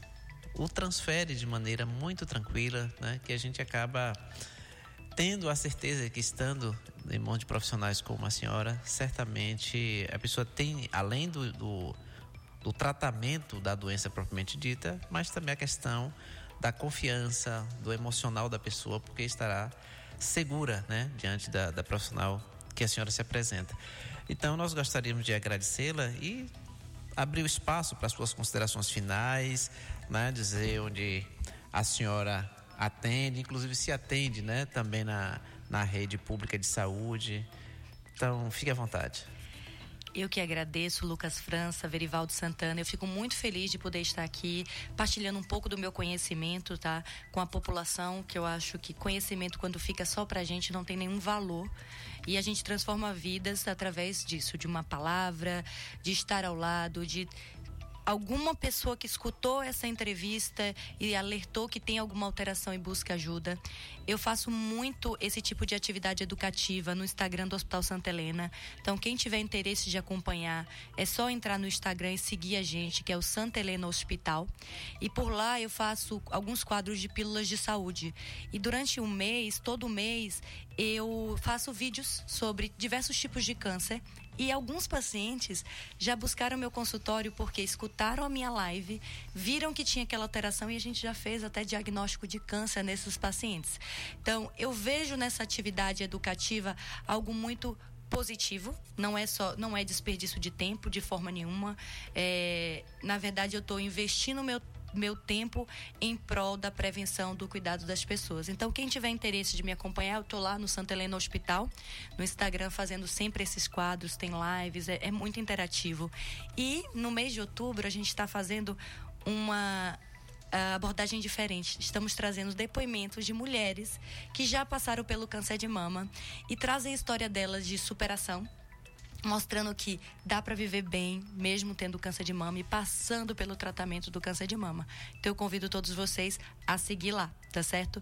o transfere de maneira muito tranquila, né? Que a gente acaba tendo a certeza que estando em mãos de profissionais como a senhora, certamente a pessoa tem, além do, do, do tratamento da doença propriamente dita, mas também a questão da confiança, do emocional da pessoa, porque estará segura, né? Diante da, da profissional que a senhora se apresenta. Então, nós gostaríamos de agradecê-la e abrir o espaço para as suas considerações finais, né? dizer onde a senhora atende, inclusive se atende né? também na, na rede pública de saúde. Então, fique à vontade. Eu que agradeço, Lucas França, Verivaldo Santana. Eu fico muito feliz de poder estar aqui, partilhando um pouco do meu conhecimento, tá? Com a população, que eu acho que conhecimento, quando fica só pra gente, não tem nenhum valor. E a gente transforma vidas através disso, de uma palavra, de estar ao lado, de alguma pessoa que escutou essa entrevista e alertou que tem alguma alteração e busca ajuda. Eu faço muito esse tipo de atividade educativa no Instagram do Hospital Santa Helena. Então, quem tiver interesse de acompanhar, é só entrar no Instagram e seguir a gente, que é o Santa Helena Hospital. E por lá eu faço alguns quadros de pílulas de saúde. E durante um mês, todo mês, eu faço vídeos sobre diversos tipos de câncer e alguns pacientes já buscaram meu consultório porque escutaram a minha live, viram que tinha aquela alteração e a gente já fez até diagnóstico de câncer nesses pacientes. Então, eu vejo nessa atividade educativa algo muito positivo, não é só, não é desperdício de tempo de forma nenhuma. É, na verdade, eu estou investindo meu meu tempo em prol da prevenção do cuidado das pessoas. Então, quem tiver interesse de me acompanhar, eu estou lá no Santa Helena Hospital, no Instagram, fazendo sempre esses quadros, tem lives, é, é muito interativo. E no mês de outubro, a gente está fazendo uma abordagem diferente. Estamos trazendo depoimentos de mulheres que já passaram pelo câncer de mama e trazem a história delas de superação, mostrando que dá para viver bem, mesmo tendo câncer de mama e passando pelo tratamento do câncer de mama. Então eu convido todos vocês a seguir lá, tá certo?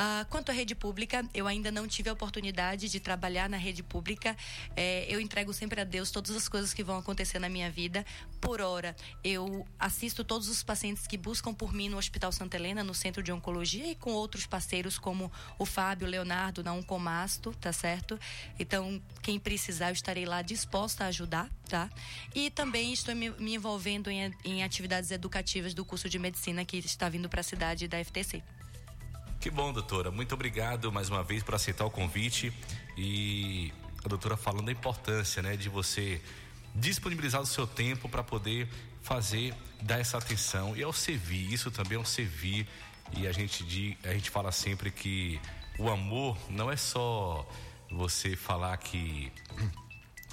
Ah, quanto à rede pública, eu ainda não tive a oportunidade de trabalhar na rede pública. É, eu entrego sempre a Deus todas as coisas que vão acontecer na minha vida. Por hora, eu assisto todos os pacientes que buscam por mim no Hospital Santa Helena, no Centro de Oncologia, e com outros parceiros como o Fábio, o Leonardo, na Oncomasto, tá certo? Então, quem precisar, eu estarei lá disposta a ajudar, tá? E também estou me, me envolvendo em, em atividades educativas do curso de medicina que está vindo para a cidade da FTC. Que bom, doutora. Muito obrigado mais uma vez por aceitar o convite. E a doutora falando da importância, né, de você disponibilizar o seu tempo para poder fazer, dar essa atenção. E ao servir, isso também é um servir. E a gente a gente fala sempre que o amor não é só você falar que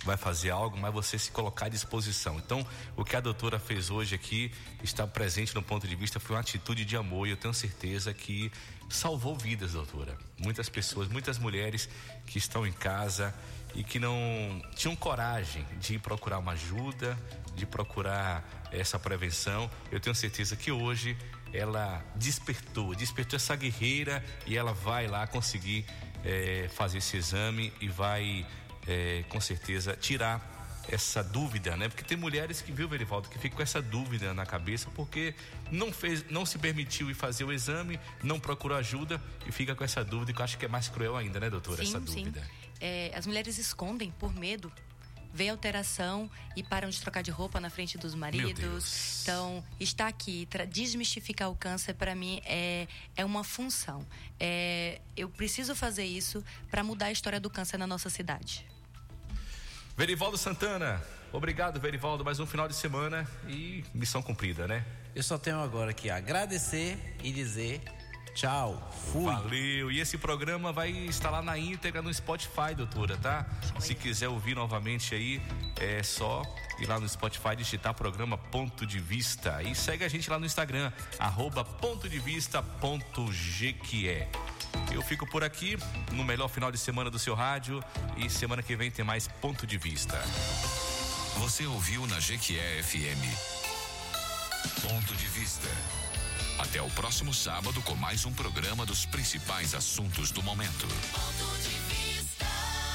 vai fazer algo, mas você se colocar à disposição. Então, o que a doutora fez hoje aqui, está presente no ponto de vista, foi uma atitude de amor e eu tenho certeza que salvou vidas, doutora. Muitas pessoas, muitas mulheres que estão em casa e que não tinham coragem de procurar uma ajuda, de procurar essa prevenção. Eu tenho certeza que hoje ela despertou, despertou essa guerreira e ela vai lá conseguir é, fazer esse exame e vai é, com certeza tirar essa dúvida, né? Porque tem mulheres que viu Verivaldo que ficam com essa dúvida na cabeça porque não fez, não se permitiu ir fazer o exame, não procurou ajuda e fica com essa dúvida que eu acho que é mais cruel ainda, né, doutora, sim, essa dúvida. Sim. É, as mulheres escondem por medo vê alteração e param de trocar de roupa na frente dos maridos. Então, estar aqui, desmistificar o câncer, para mim, é, é uma função. É, eu preciso fazer isso para mudar a história do câncer na nossa cidade. Verivaldo Santana, obrigado, Verivaldo. Mais um final de semana e missão cumprida, né? Eu só tenho agora que agradecer e dizer Tchau, fui. Valeu. E esse programa vai estar lá na íntegra no Spotify, doutora, tá? Se quiser ouvir novamente aí, é só ir lá no Spotify digitar programa Ponto de Vista. E segue a gente lá no Instagram, arroba ponto de vista ponto. Eu fico por aqui no melhor final de semana do seu rádio e semana que vem tem mais Ponto de Vista. Você ouviu na GQE FM. Ponto de Vista. Até o próximo sábado com mais um programa dos principais assuntos do momento.